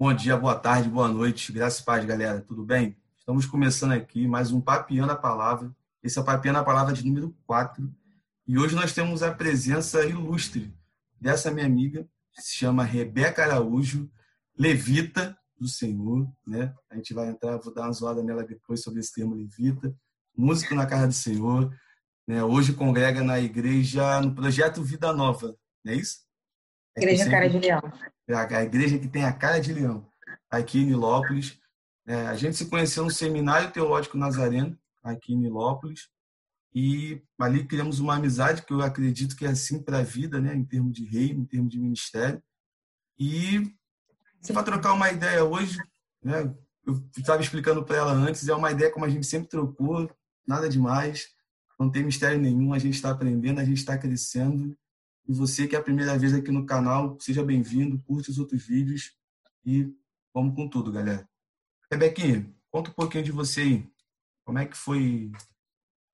Bom dia, boa tarde, boa noite, graças e paz, galera, tudo bem? Estamos começando aqui mais um Papiando a Palavra. Esse é o Papiando a Palavra de número 4. E hoje nós temos a presença ilustre dessa minha amiga, que se chama Rebeca Araújo, levita do Senhor, né? A gente vai entrar, vou dar uma zoada nela depois sobre esse termo levita. Músico na casa do Senhor, né? Hoje congrega na igreja, no projeto Vida Nova, não é isso? É igreja sempre... Cara de Leão a igreja que tem a cara de leão, aqui em Nilópolis. É, a gente se conheceu no Seminário Teológico Nazareno, aqui em Nilópolis, e ali criamos uma amizade que eu acredito que é assim para a vida, né, em termos de reino, em termos de ministério. E para trocar uma ideia hoje, né, eu estava explicando para ela antes, é uma ideia como a gente sempre trocou, nada demais, não tem mistério nenhum, a gente está aprendendo, a gente está crescendo e você que é a primeira vez aqui no canal, seja bem-vindo, curte os outros vídeos e vamos com tudo, galera. Rebequinha, conta um pouquinho de você aí. Como é que foi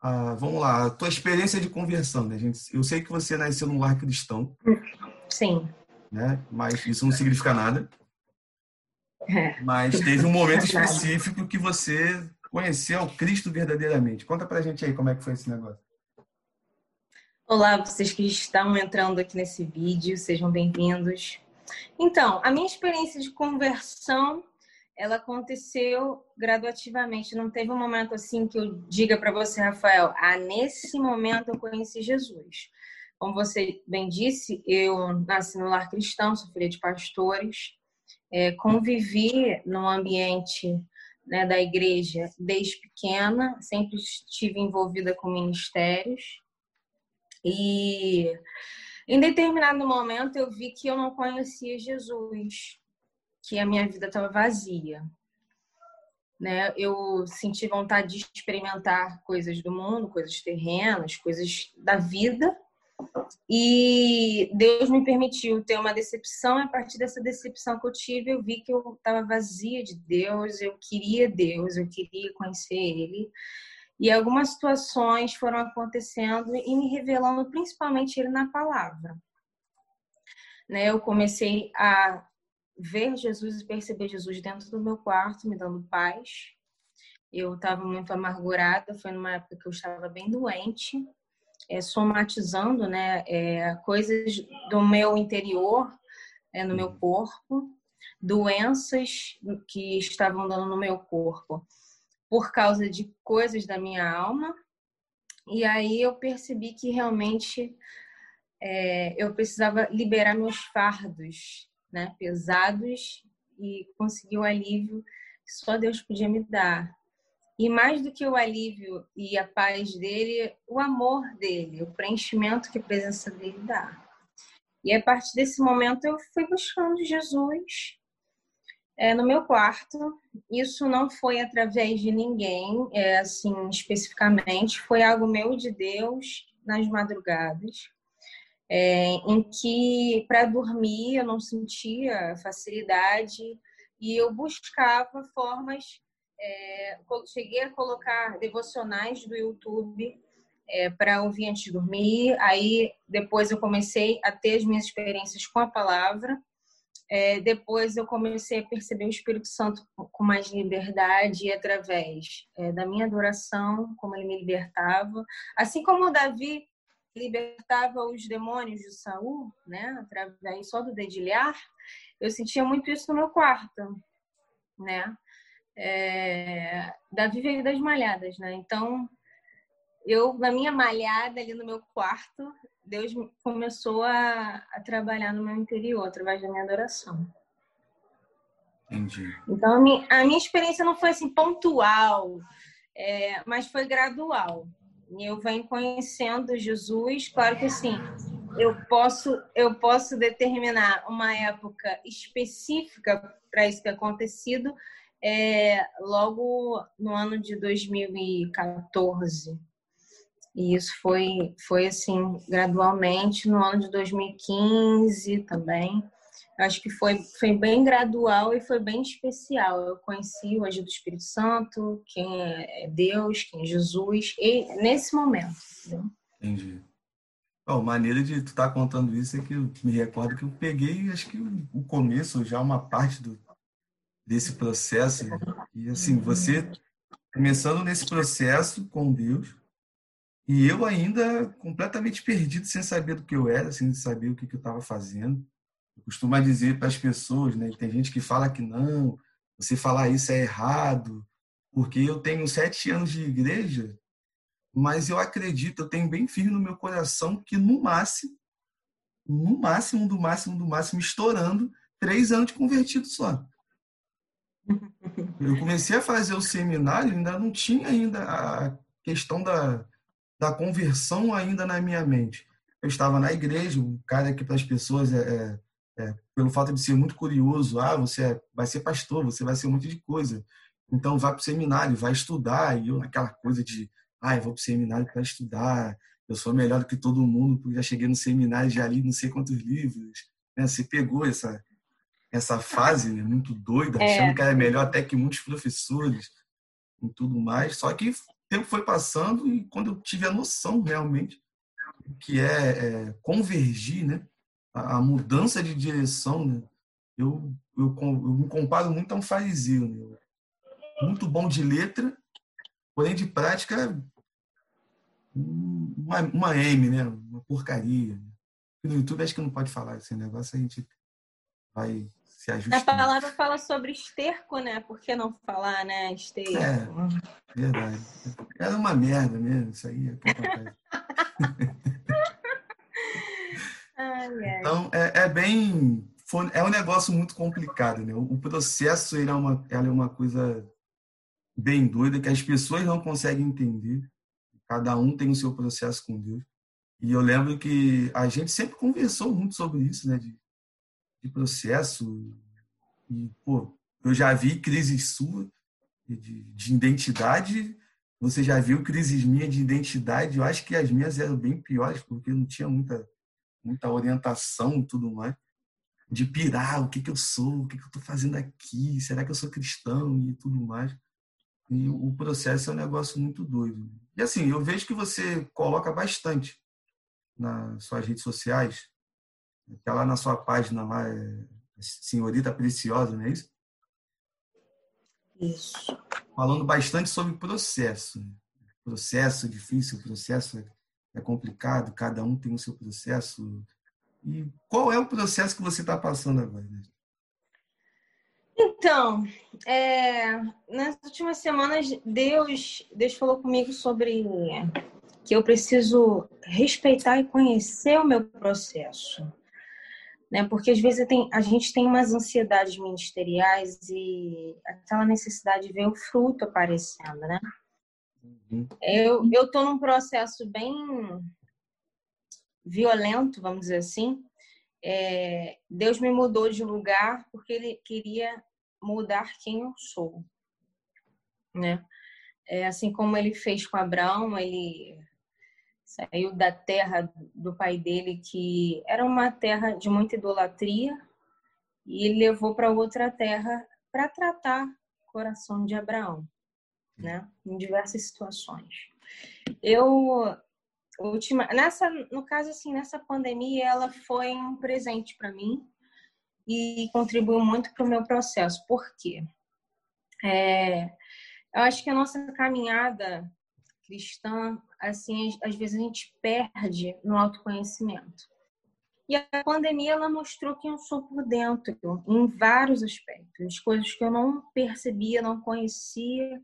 a, vamos lá, a tua experiência de conversão, né, gente? Eu sei que você nasceu num lar cristão. Sim. Né? Mas isso não significa nada. É. Mas teve um momento específico que você conheceu o Cristo verdadeiramente. Conta pra gente aí como é que foi esse negócio. Olá, vocês que estão entrando aqui nesse vídeo, sejam bem-vindos. Então, a minha experiência de conversão, ela aconteceu graduativamente. Não teve um momento assim que eu diga para você, Rafael, ah, nesse momento eu conheci Jesus. Como você bem disse, eu nasci no lar cristão, sou filha de pastores, é, convivi no ambiente né, da igreja desde pequena, sempre estive envolvida com ministérios. E em determinado momento eu vi que eu não conhecia Jesus, que a minha vida estava vazia. Né? Eu senti vontade de experimentar coisas do mundo, coisas terrenas, coisas da vida. E Deus me permitiu ter uma decepção, e a partir dessa decepção que eu tive, eu vi que eu estava vazia de Deus, eu queria Deus, eu queria conhecer Ele. E algumas situações foram acontecendo e me revelando principalmente ele na palavra. Né? Eu comecei a ver Jesus e perceber Jesus dentro do meu quarto, me dando paz. Eu estava muito amargurada, foi numa época que eu estava bem doente, é, somatizando né, é, coisas do meu interior, é, no meu corpo, doenças que estavam dando no meu corpo por causa de coisas da minha alma. E aí eu percebi que realmente é, eu precisava liberar meus fardos né, pesados e conseguir o alívio que só Deus podia me dar. E mais do que o alívio e a paz dele, o amor dele, o preenchimento que a presença dele dá. E a partir desse momento eu fui buscando Jesus é, no meu quarto. Isso não foi através de ninguém, é, assim, especificamente. Foi algo meu de Deus nas madrugadas, é, em que para dormir eu não sentia facilidade e eu buscava formas. É, cheguei a colocar devocionais do YouTube é, para ouvir antes de dormir. Aí depois eu comecei a ter as minhas experiências com a palavra é, depois eu comecei a perceber o Espírito Santo com mais liberdade através é, da minha adoração, como ele me libertava. Assim como Davi libertava os demônios de Saul, né, através só do dedilhar, eu sentia muito isso no meu quarto, né? É, Davi veio das malhadas, né? Então eu, na minha malhada ali no meu quarto, Deus começou a, a trabalhar no meu interior através da minha adoração. Entendi. Então, a minha, a minha experiência não foi assim pontual, é, mas foi gradual. Eu venho conhecendo Jesus, claro que assim, eu posso, eu posso determinar uma época específica para isso ter acontecido, é, logo no ano de 2014. E isso foi, foi assim, gradualmente, no ano de 2015 também. Acho que foi, foi bem gradual e foi bem especial. Eu conheci o agir do Espírito Santo, quem é Deus, quem é Jesus, e nesse momento. Entendeu? Entendi. Bom, maneira de tu estar tá contando isso é que eu me recordo que eu peguei, acho que o começo, já uma parte do, desse processo. E assim, você começando nesse processo com Deus, e eu ainda completamente perdido, sem saber do que eu era, sem saber o que, eu estava fazendo. Eu costumo dizer para as pessoas, né? Tem gente que fala que não, você falar isso é errado, porque eu tenho sete anos de igreja, mas eu acredito, eu tenho bem firme no meu coração que no máximo, no máximo, do máximo, do máximo, estourando, três anos de convertido só. Eu comecei a fazer o seminário, ainda não tinha ainda a questão da, da conversão ainda na minha mente. Eu estava na igreja, o cara que para as pessoas é, é, é, pelo fato de ser muito curioso, ah, você é, vai ser pastor, você vai ser um monte de coisa. Então vai para o seminário, vai estudar, e eu naquela coisa de, ah, eu vou para o seminário para estudar, eu sou melhor do que todo mundo, porque já cheguei no seminário, já li não sei quantos livros. Né? Você pegou essa, essa fase né? muito doida, é. achando que era melhor até que muitos professores e tudo mais. Só que tempo foi passando e quando eu tive a noção realmente que é, é convergir, né? A, a, mudança de direção, né? Eu, eu, eu, me comparo muito a um fariseu, né? muito bom de letra, porém de prática uma, uma M, né? Uma porcaria. No YouTube acho que não pode falar esse negócio, a gente vai se ajustando. A palavra fala sobre esterco, né? Por que não falar, né? Esterco. É, verdade. Era uma merda mesmo, isso aí. É ai, ai. Então, é, é bem... É um negócio muito complicado, né? O processo ele é, uma, ela é uma coisa bem doida que as pessoas não conseguem entender. Cada um tem o seu processo com Deus. E eu lembro que a gente sempre conversou muito sobre isso, né? De, de processo. E, pô, eu já vi crises sua de, de identidade. Você já viu crises minhas de identidade. Eu acho que as minhas eram bem piores, porque não tinha muita, muita orientação e tudo mais. De pirar, o que, que eu sou, o que, que eu estou fazendo aqui, será que eu sou cristão e tudo mais. E o processo é um negócio muito doido. E assim, eu vejo que você coloca bastante nas suas redes sociais. Até lá na sua página lá, é Senhorita Preciosa, não é isso? Isso. Falando bastante sobre processo. Processo difícil, processo é complicado, cada um tem o seu processo. E qual é o processo que você está passando agora? Né? Então, é, nas últimas semanas, Deus, Deus falou comigo sobre que eu preciso respeitar e conhecer o meu processo. Né? Porque às vezes tem, a gente tem umas ansiedades ministeriais e aquela necessidade de ver o fruto aparecendo, né? Uhum. Eu estou num processo bem violento, vamos dizer assim, é, Deus me mudou de lugar porque Ele queria mudar quem eu sou, né? É, assim como Ele fez com Abraão, Ele saiu da terra do pai dele, que era uma terra de muita idolatria, e levou para outra terra para tratar o coração de Abraão, né? Em diversas situações. Eu última nessa no caso assim nessa pandemia ela foi um presente para mim e contribuiu muito para o meu processo por quê é, eu acho que a nossa caminhada cristã assim às vezes a gente perde no autoconhecimento e a pandemia ela mostrou que eu sou por dentro em vários aspectos coisas que eu não percebia não conhecia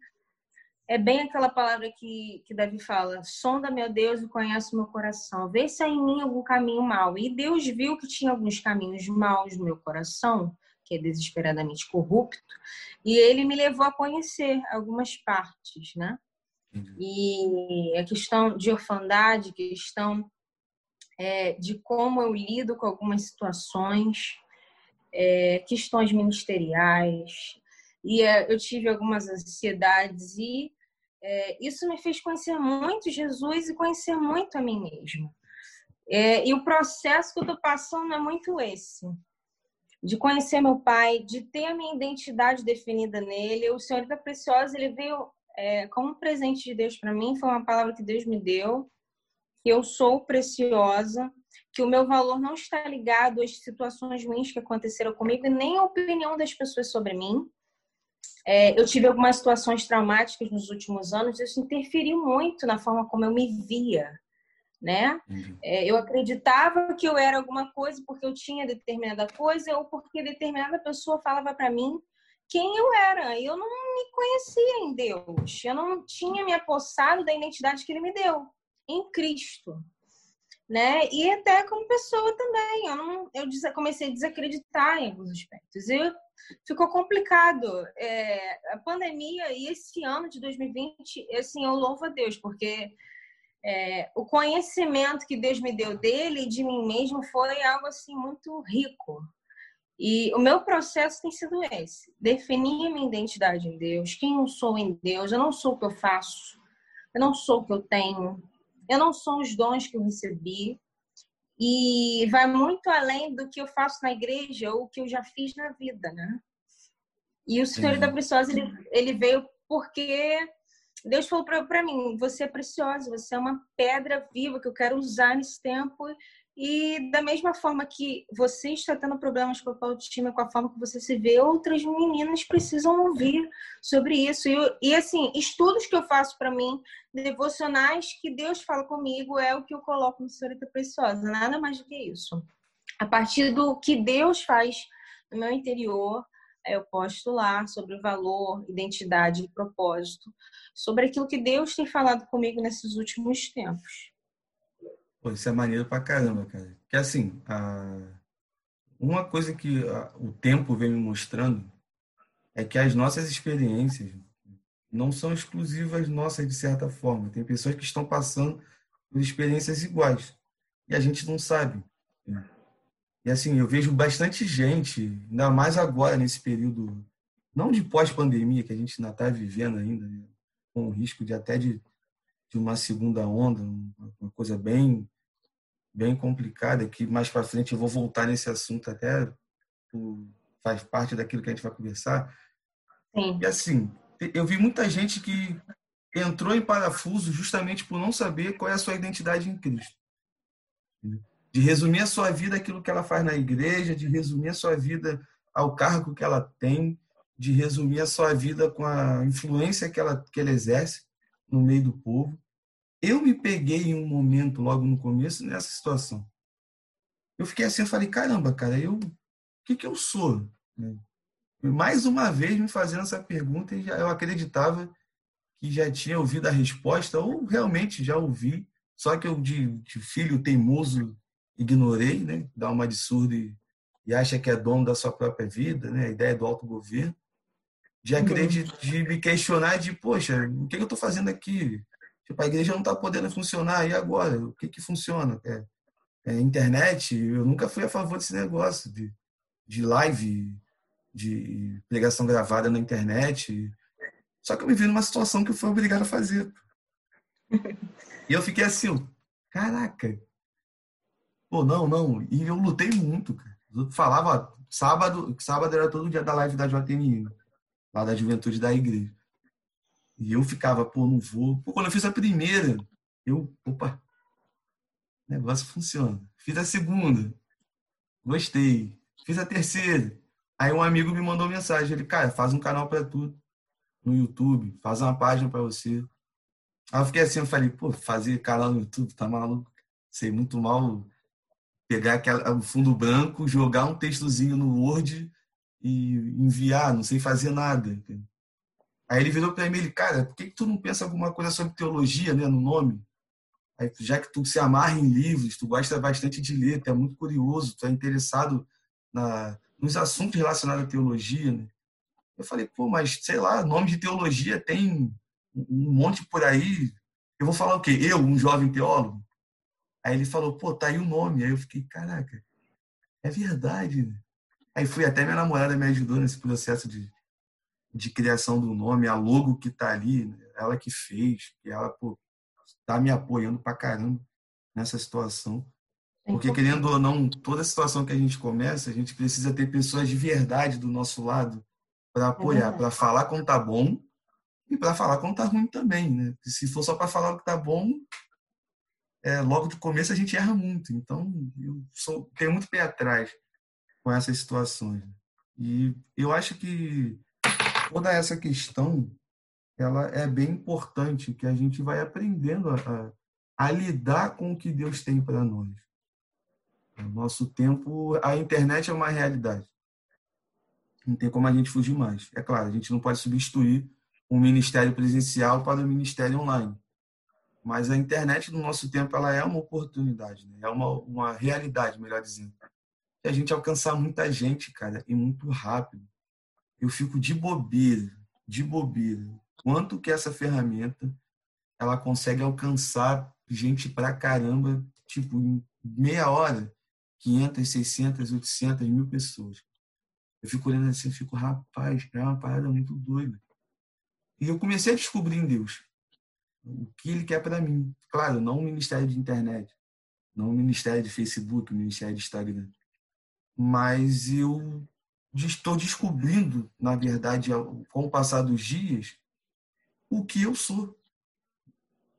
é bem aquela palavra que, que Davi fala: sonda meu Deus e conhece o meu coração, vê se há em mim algum caminho mau. E Deus viu que tinha alguns caminhos maus no meu coração, que é desesperadamente corrupto, e ele me levou a conhecer algumas partes, né? E a questão de orfandade, questão é, de como eu lido com algumas situações, é, questões ministeriais, e é, eu tive algumas ansiedades e é, isso me fez conhecer muito Jesus e conhecer muito a mim mesma. É, e o processo que eu estou passando é muito esse. De conhecer meu pai, de ter a minha identidade definida nele. O Senhor da Preciosa, ele veio é, como um presente de Deus para mim, foi uma palavra que Deus me deu, que eu sou preciosa, que o meu valor não está ligado às situações ruins que aconteceram comigo e nem à opinião das pessoas sobre mim, É, eu tive algumas situações traumáticas nos últimos anos, isso interferiu muito na forma como eu me via, né? Uhum. É, eu acreditava que eu era alguma coisa porque eu tinha determinada coisa ou porque determinada pessoa falava para mim quem eu era. Eu não me conhecia em Deus. Eu não tinha me apossado da identidade que Ele me deu em Cristo, né? E até como pessoa também. Eu não, eu comecei a desacreditar em alguns aspectos. E ficou complicado. É, a pandemia e esse ano de 2020, assim, eu louvo a Deus porque é, o conhecimento que Deus me deu dele e de mim mesmo foi algo assim muito rico. E o meu processo tem sido esse: definir a minha identidade em Deus, quem eu sou em Deus. Eu não sou o que eu faço, eu não sou o que eu tenho, eu não sou os dons que eu recebi. E vai muito além do que eu faço na igreja ou o que eu já fiz na vida, né? E o Senhor da Preciosa, ele, ele veio porque Deus falou para mim: você é preciosa, você é uma pedra viva que eu quero usar nesse tempo. E da mesma forma que você está tendo problemas com a autoestima, com a forma que você se vê, outras meninas precisam ouvir sobre isso. E, e assim, estudos que eu faço para mim, devocionais que Deus fala comigo, é o que eu coloco no Senhorita Preciosa, nada mais do que isso. A partir do que Deus faz no meu interior, eu posto lá sobre o valor, identidade e propósito, sobre aquilo que Deus tem falado comigo nesses últimos tempos. Pô, isso é maneiro pra caramba, cara. Que assim, a... uma coisa que a... o tempo vem me mostrando é que as nossas experiências não são exclusivas nossas, de certa forma. Tem pessoas que estão passando por experiências iguais e a gente não sabe. E assim, eu vejo bastante gente, ainda mais agora nesse período, não de pós-pandemia, que a gente ainda está vivendo ainda, né? com o risco de até de, de uma segunda onda, uma coisa bem bem complicada, que mais para frente eu vou voltar nesse assunto até faz parte daquilo que a gente vai conversar. Sim. E assim, eu vi muita gente que entrou em parafuso justamente por não saber qual é a sua identidade em Cristo de resumir a sua vida aquilo que ela faz na igreja, de resumir a sua vida ao cargo que ela tem, de resumir a sua vida com a influência que ela, que ela exerce no meio do povo. Eu me peguei em um momento, logo no começo, nessa situação. Eu fiquei assim, eu falei, caramba, cara, eu, o que, que eu sou? Mais uma vez me fazendo essa pergunta, e eu acreditava que já tinha ouvido a resposta, ou realmente já ouvi, só que eu, de, de filho teimoso, ignorei, né? dá uma de surdo e, e acha que é dono da sua própria vida, né? a ideia do autogoverno, de, acreditar, de me questionar de, poxa, o que eu estou fazendo aqui? Tipo, a igreja não está podendo funcionar, e agora? O que, que funciona? É, é, internet, eu nunca fui a favor desse negócio de, de live, de pregação gravada na internet. Só que eu me vi numa situação que eu fui obrigado a fazer. E eu fiquei assim, caraca, Pô, não, não. E eu lutei muito, cara. Eu falava, sábado, sábado era todo dia da live da JNI, lá da juventude da igreja. E eu ficava, pô, não vou. Pô, quando eu fiz a primeira, eu, opa, o negócio funciona. Fiz a segunda, gostei. Fiz a terceira. Aí um amigo me mandou mensagem, ele, cara, faz um canal para tudo no YouTube, faz uma página para você. Aí eu fiquei assim, eu falei, pô, fazer canal no YouTube, tá maluco? Sei muito mal pegar aquela, o fundo branco, jogar um textozinho no Word e enviar, não sei fazer nada. Aí ele virou para mim, ele, cara, por que, que tu não pensa alguma coisa sobre teologia, né, no nome? Aí, já que tu se amarra em livros, tu gosta bastante de ler, tu é muito curioso, tu é interessado na, nos assuntos relacionados à teologia, né? Eu falei, pô, mas sei lá, nome de teologia tem um monte por aí. Eu vou falar o quê? Eu, um jovem teólogo? Aí ele falou, pô, tá aí o nome. Aí eu fiquei, caraca, é verdade. Né? Aí fui até minha namorada me ajudou nesse processo de, de criação do nome, a logo que tá ali, né? ela que fez, que ela, pô, tá me apoiando pra caramba nessa situação. Porque, querendo ou não, toda situação que a gente começa, a gente precisa ter pessoas de verdade do nosso lado para apoiar, é para falar quando tá bom e para falar quando tá ruim também, né? Se for só para falar o que tá bom, é, logo do começo a gente erra muito. Então, eu sou, tenho muito pé atrás com essas situações. E eu acho que toda essa questão ela é bem importante, que a gente vai aprendendo a, a, a lidar com o que Deus tem para nós. No nosso tempo, a internet é uma realidade. Não tem como a gente fugir mais. É claro, a gente não pode substituir um ministério presencial para o um ministério online. Mas a internet no nosso tempo ela é uma oportunidade, né? é uma, uma realidade, melhor dizendo. A gente alcançar muita gente, cara, e muito rápido. Eu fico de bobeira, de bobeira. Quanto que essa ferramenta ela consegue alcançar gente pra caramba, tipo, em meia hora, 500, 600, 800, mil pessoas. Eu fico olhando assim, eu fico, rapaz, é uma parada muito doida. E eu comecei a descobrir em Deus o que ele quer para mim. Claro, não o ministério de internet, não o ministério de Facebook, o ministério de Instagram. Mas eu estou descobrindo, na verdade, com o passar dos dias, o que eu sou.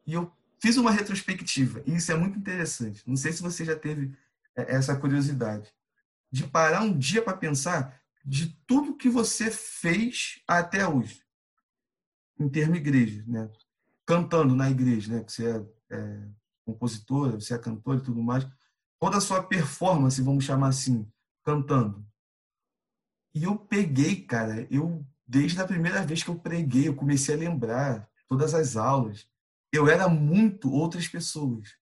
E eu fiz uma retrospectiva, e isso é muito interessante. Não sei se você já teve é, essa curiosidade de parar um dia para pensar de tudo que você fez até hoje, em termos igreja, né? cantando na igreja, né? Você é, é compositora, você é cantora e tudo mais. Toda a sua performance, vamos chamar assim, cantando. E eu peguei, cara, eu desde a primeira vez que eu preguei, eu comecei a lembrar todas as aulas. Eu era muito outras pessoas.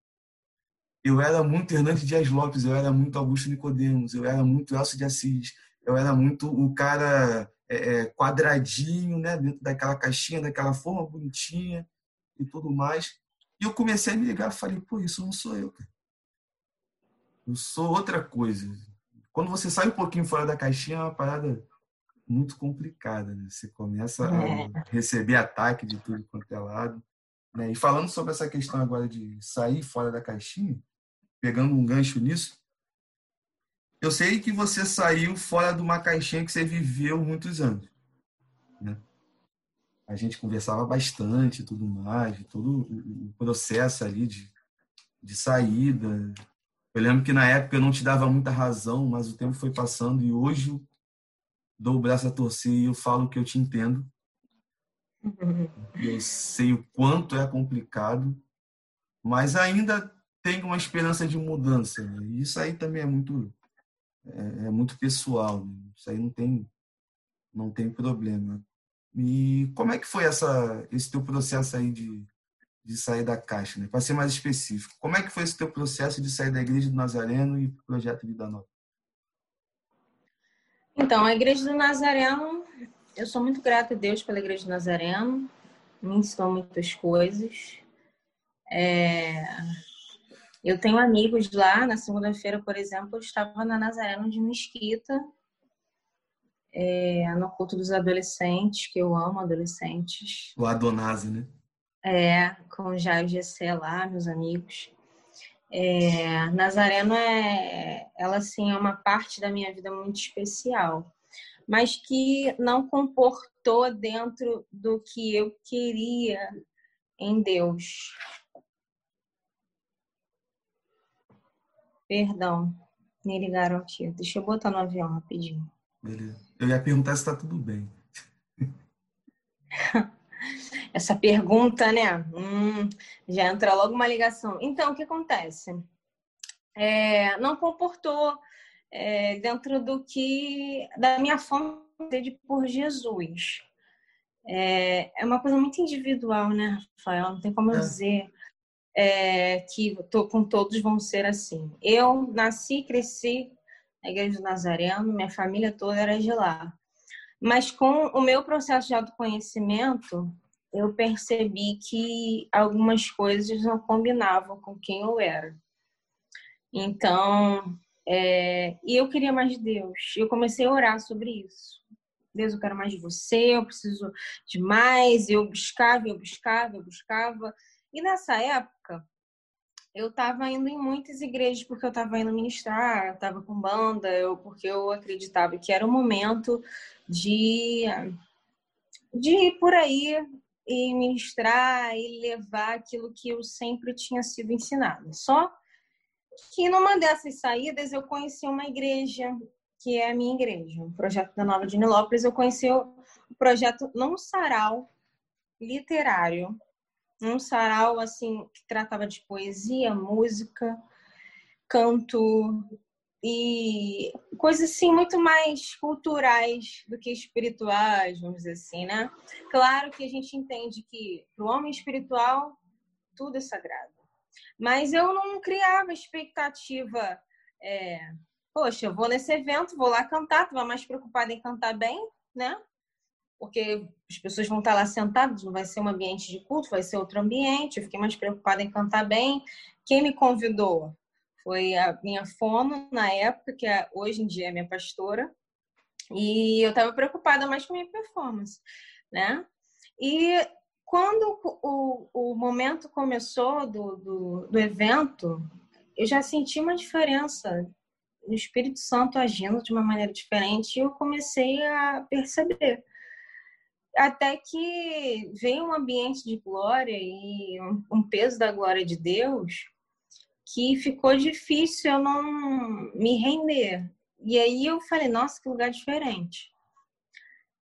Eu era muito Hernandes Dias Lopes, eu era muito Augusto Nicodemos, eu era muito Elcio de Assis, eu era muito o cara é, é quadradinho, né, dentro daquela caixinha, daquela forma bonitinha e tudo mais. E eu comecei a me ligar, falei, pô, isso não sou eu, cara. Eu sou outra coisa. Quando você sai um pouquinho fora da caixinha, é uma parada muito complicada, né? Você começa a é. receber ataque de tudo quanto é lado. Né? E falando sobre essa questão agora de sair fora da caixinha, pegando um gancho nisso, eu sei que você saiu fora de uma caixinha que você viveu muitos anos. Né? a gente conversava bastante tudo mais, todo o processo ali de, de saída. Eu lembro que na época eu não te dava muita razão, mas o tempo foi passando e hoje eu dou o braço a torcer e eu falo que eu te entendo. Eu sei o quanto é complicado, mas ainda tenho uma esperança de mudança. Né? E isso aí também é muito é, é muito pessoal. Né? Isso aí não tem não tem problema. E como é que foi essa, esse teu processo aí de, de sair da caixa, né? Para ser mais específico, como é que foi esse teu processo de sair da Igreja do Nazareno e pro Projeto Vida Nova? Então, a Igreja do Nazareno, eu sou muito grata a Deus pela Igreja do Nazareno, me ensinou muitas coisas. É... Eu tenho amigos lá, na segunda-feira, por exemplo, eu estava na Nazareno de Mesquita, é, no culto dos adolescentes, que eu amo adolescentes. O Adonase, né? É, com o Jair GC lá, meus amigos. É, Nazareno é, ela assim é uma parte da minha vida muito especial, mas que não comportou dentro do que eu queria em Deus. Perdão, me ligaram aqui. Deixa eu botar no avião rapidinho. Beleza. Eu ia perguntar se está tudo bem. Essa pergunta, né? Hum, já entra logo uma ligação. Então, o que acontece? É, não comportou é, dentro do que da minha fome de por Jesus. É, é, uma coisa muito individual, né, Rafael? Não tem como eu é. dizer é, que tô, com todos vão ser assim. Eu nasci, cresci na Igreja do Nazareno, minha família toda era de lá. Mas com o meu processo de autoconhecimento, eu percebi que algumas coisas não combinavam com quem eu era. Então, é, e eu queria mais de Deus. Eu comecei a orar sobre isso. Deus, eu quero mais de você, eu preciso de mais. Eu buscava, eu buscava, eu buscava. E nessa época, eu estava indo em muitas igrejas porque eu estava indo ministrar, estava com banda, eu, porque eu acreditava que era o momento de, de ir por aí e ministrar e levar aquilo que eu sempre tinha sido ensinada. Só que numa dessas saídas eu conheci uma igreja que é a minha igreja, o projeto da Nova de Nilópolis. Eu conheci o projeto num sarau literário, um sarau assim que tratava de poesia, música, canto e coisas assim muito mais culturais do que espirituais, vamos dizer assim, né? Claro que a gente entende que para o homem espiritual tudo é sagrado, mas eu não criava expectativa. É, Poxa, eu vou nesse evento, vou lá cantar, tu vai mais preocupada em cantar bem, né? porque as pessoas vão estar lá sentadas, não vai ser um ambiente de culto, vai ser outro ambiente. Eu fiquei mais preocupada em cantar bem. Quem me convidou foi a minha fono na época, que é, hoje em dia é minha pastora, e eu estava preocupada mais com a minha performance, né? E quando o, o momento começou do, do, do evento, eu já senti uma diferença no Espírito Santo agindo de uma maneira diferente e eu comecei a perceber até que veio um ambiente de glória e um peso da glória de Deus que ficou difícil eu não me render. E aí eu falei, nossa, que lugar diferente.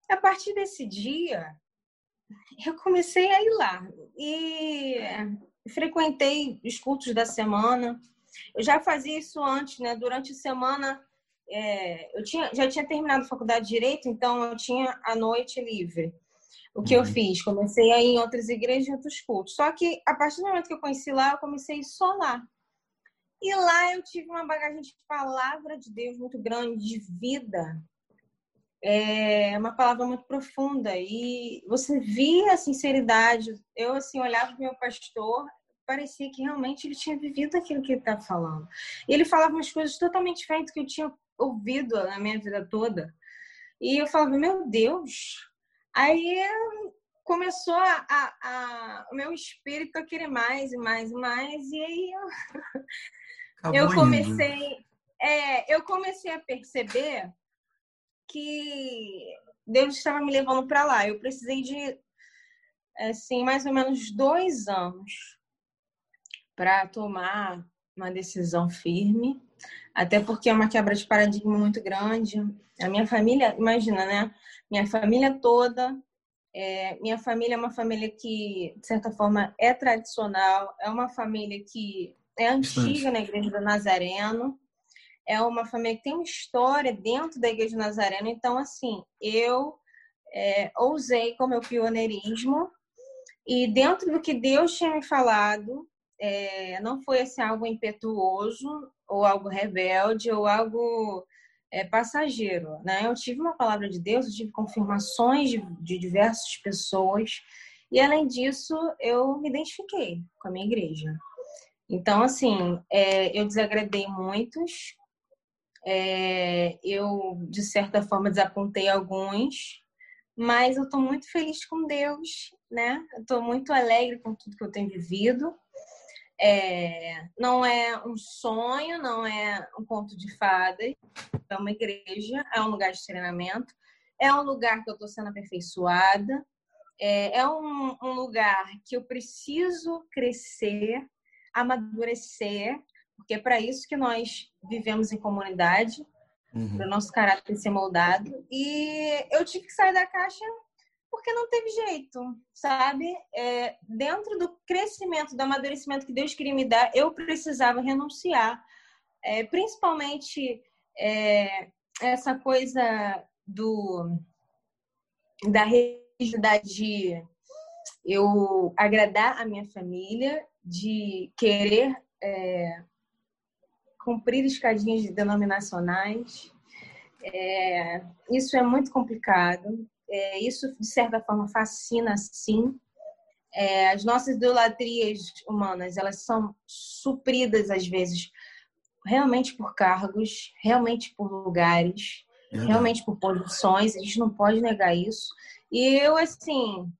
A partir desse dia, eu comecei a ir lá e frequentei os cultos da semana. Eu já fazia isso antes, né? Durante a semana, é, eu tinha, já tinha terminado a faculdade de Direito, então eu tinha a noite livre. O que uhum. eu fiz? Comecei a ir em outras igrejas, em outros cultos. Só que a partir do momento que eu conheci lá, eu comecei a ir só lá. E lá eu tive uma bagagem de palavra de Deus muito grande, de vida. É uma palavra muito profunda. E você via a sinceridade. Eu, assim, olhava para o meu pastor, parecia que realmente ele tinha vivido aquilo que ele estava falando. E ele falava umas coisas totalmente diferentes que eu tinha ouvido na minha vida toda. E eu falava, meu Deus. Aí começou a, a, a, o meu espírito a querer mais e mais e mais. E aí eu, eu comecei. É, eu comecei a perceber que Deus estava me levando para lá. Eu precisei de assim, mais ou menos dois anos para tomar uma decisão firme, até porque é uma quebra de paradigma muito grande. A minha família, imagina, né? Minha família toda, é, minha família é uma família que, de certa forma, é tradicional, é uma família que é antiga na Igreja do Nazareno, é uma família que tem uma história dentro da Igreja do Nazareno. Então, assim, eu é, ousei com meu pioneirismo e dentro do que Deus tinha me falado, é, não foi assim, algo impetuoso ou algo rebelde ou algo é, passageiro. Né? Eu tive uma palavra de Deus, eu tive confirmações de, de diversas pessoas e, além disso, eu me identifiquei com a minha igreja. Então, assim, é, eu desagradei muitos, é, eu, de certa forma, desapontei alguns, mas eu estou muito feliz com Deus, né? Estou muito alegre com tudo que eu tenho vivido. É, não é um sonho, não é um conto de fadas, é uma igreja, é um lugar de treinamento, é um lugar que eu estou sendo aperfeiçoada, é, é um, um lugar que eu preciso crescer, amadurecer, porque é para isso que nós vivemos em comunidade, uhum. para o nosso caráter ser moldado. E eu tive que sair da caixa porque não teve jeito, sabe? É, dentro do crescimento, do amadurecimento que Deus queria me dar, eu precisava renunciar. É, principalmente é, essa coisa do da rigidez de eu agradar a minha família, de querer é, cumprir escadinhas denominacionais. É, isso é muito complicado. É, isso, de certa forma, fascina, sim. É, as nossas idolatrias humanas, elas são supridas, às vezes, realmente por cargos, realmente por lugares, uhum. realmente por posições. A gente não pode negar isso. E eu, assim,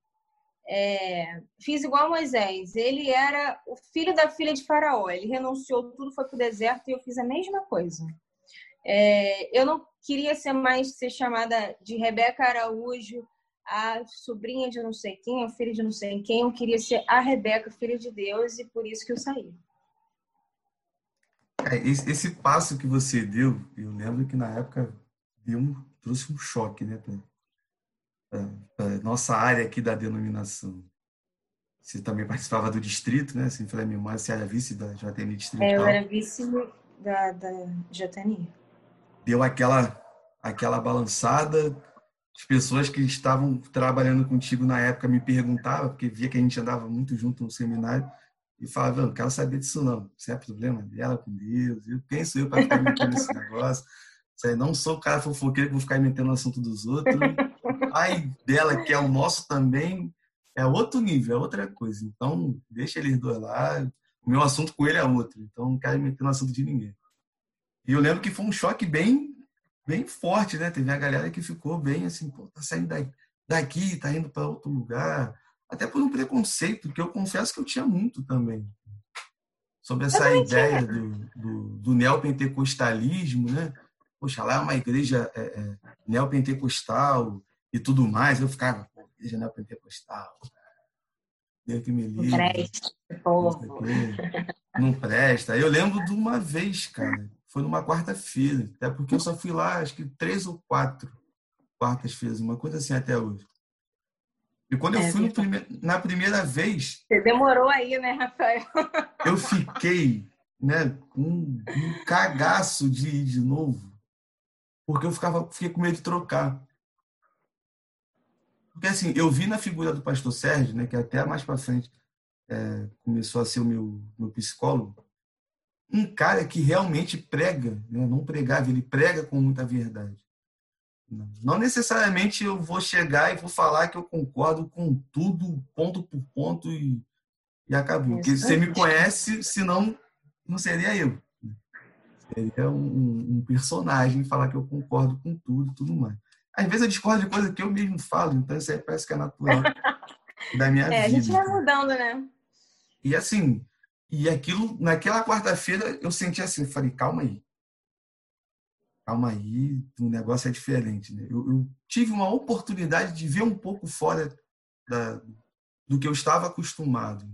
é, fiz igual Moisés. Ele era o filho da filha de Faraó. Ele renunciou tudo, foi para o deserto e eu fiz a mesma coisa. É, eu não queria ser mais ser chamada de Rebeca Araújo, a sobrinha de não sei quem, a filha de não sei quem. Eu queria ser a Rebeca, filha de Deus, e por isso que eu saí. É, esse passo que você deu, eu lembro que na época deu um, trouxe um choque, né, nossa área aqui da denominação. Você também participava do distrito, né? Assim, foi a memória, você era vice da JTN Distrital. É, eu era vice da, da JTN. Deu aquela, aquela balançada. As pessoas que estavam trabalhando contigo na época me perguntavam, porque via que a gente andava muito junto no seminário, e falavam, não quero saber disso não. Isso é problema dela com Deus. Eu, quem sou eu para ficar metendo nesse negócio? Não sou o cara fofoqueiro que vou ficar metendo no assunto dos outros. O pai dela, que é o nosso também, é outro nível, é outra coisa. Então, deixa eles dois lá. O meu assunto com ele é outro. Então, não quero me meter no assunto de ninguém. E eu lembro que foi um choque bem, bem forte, né? Teve a galera que ficou bem assim, pô, tá saindo daqui, tá indo para outro lugar. Até por um preconceito, que eu confesso que eu tinha muito também. Sobre essa ideia do, do, do neopentecostalismo, né? Poxa, lá é uma igreja é, é, neopentecostal e tudo mais. Eu ficava, igreja neopentecostal. Deus que me livre. Não presta, povo. Não presta. Eu lembro de uma vez, cara. Foi numa quarta-feira. Até porque eu só fui lá, acho que três ou quatro quartas-feiras, uma coisa assim até hoje. E quando eu é, fui prime... na primeira vez. Você demorou aí, né, Rafael? eu fiquei né, com um cagaço de ir de novo. Porque eu ficava, fiquei com medo de trocar. Porque assim, eu vi na figura do pastor Sérgio, né, que até mais para frente é, começou a ser o meu, meu psicólogo, um cara que realmente prega, né, não pregava, ele prega com muita verdade. Não necessariamente eu vou chegar e vou falar que eu concordo com tudo, ponto por ponto, e, e acabou. Porque você me conhece, senão não seria eu. Seria um, um personagem falar que eu concordo com tudo e tudo mais. Às vezes eu discordo de coisa que eu mesmo falo, então isso aí parece que é natural da minha é, vida. É, a gente vai mudando, né? E assim, e aquilo, naquela quarta-feira, eu senti assim, falei, calma aí. Calma aí, o negócio é diferente. Né? Eu, eu tive uma oportunidade de ver um pouco fora da, do que eu estava acostumado.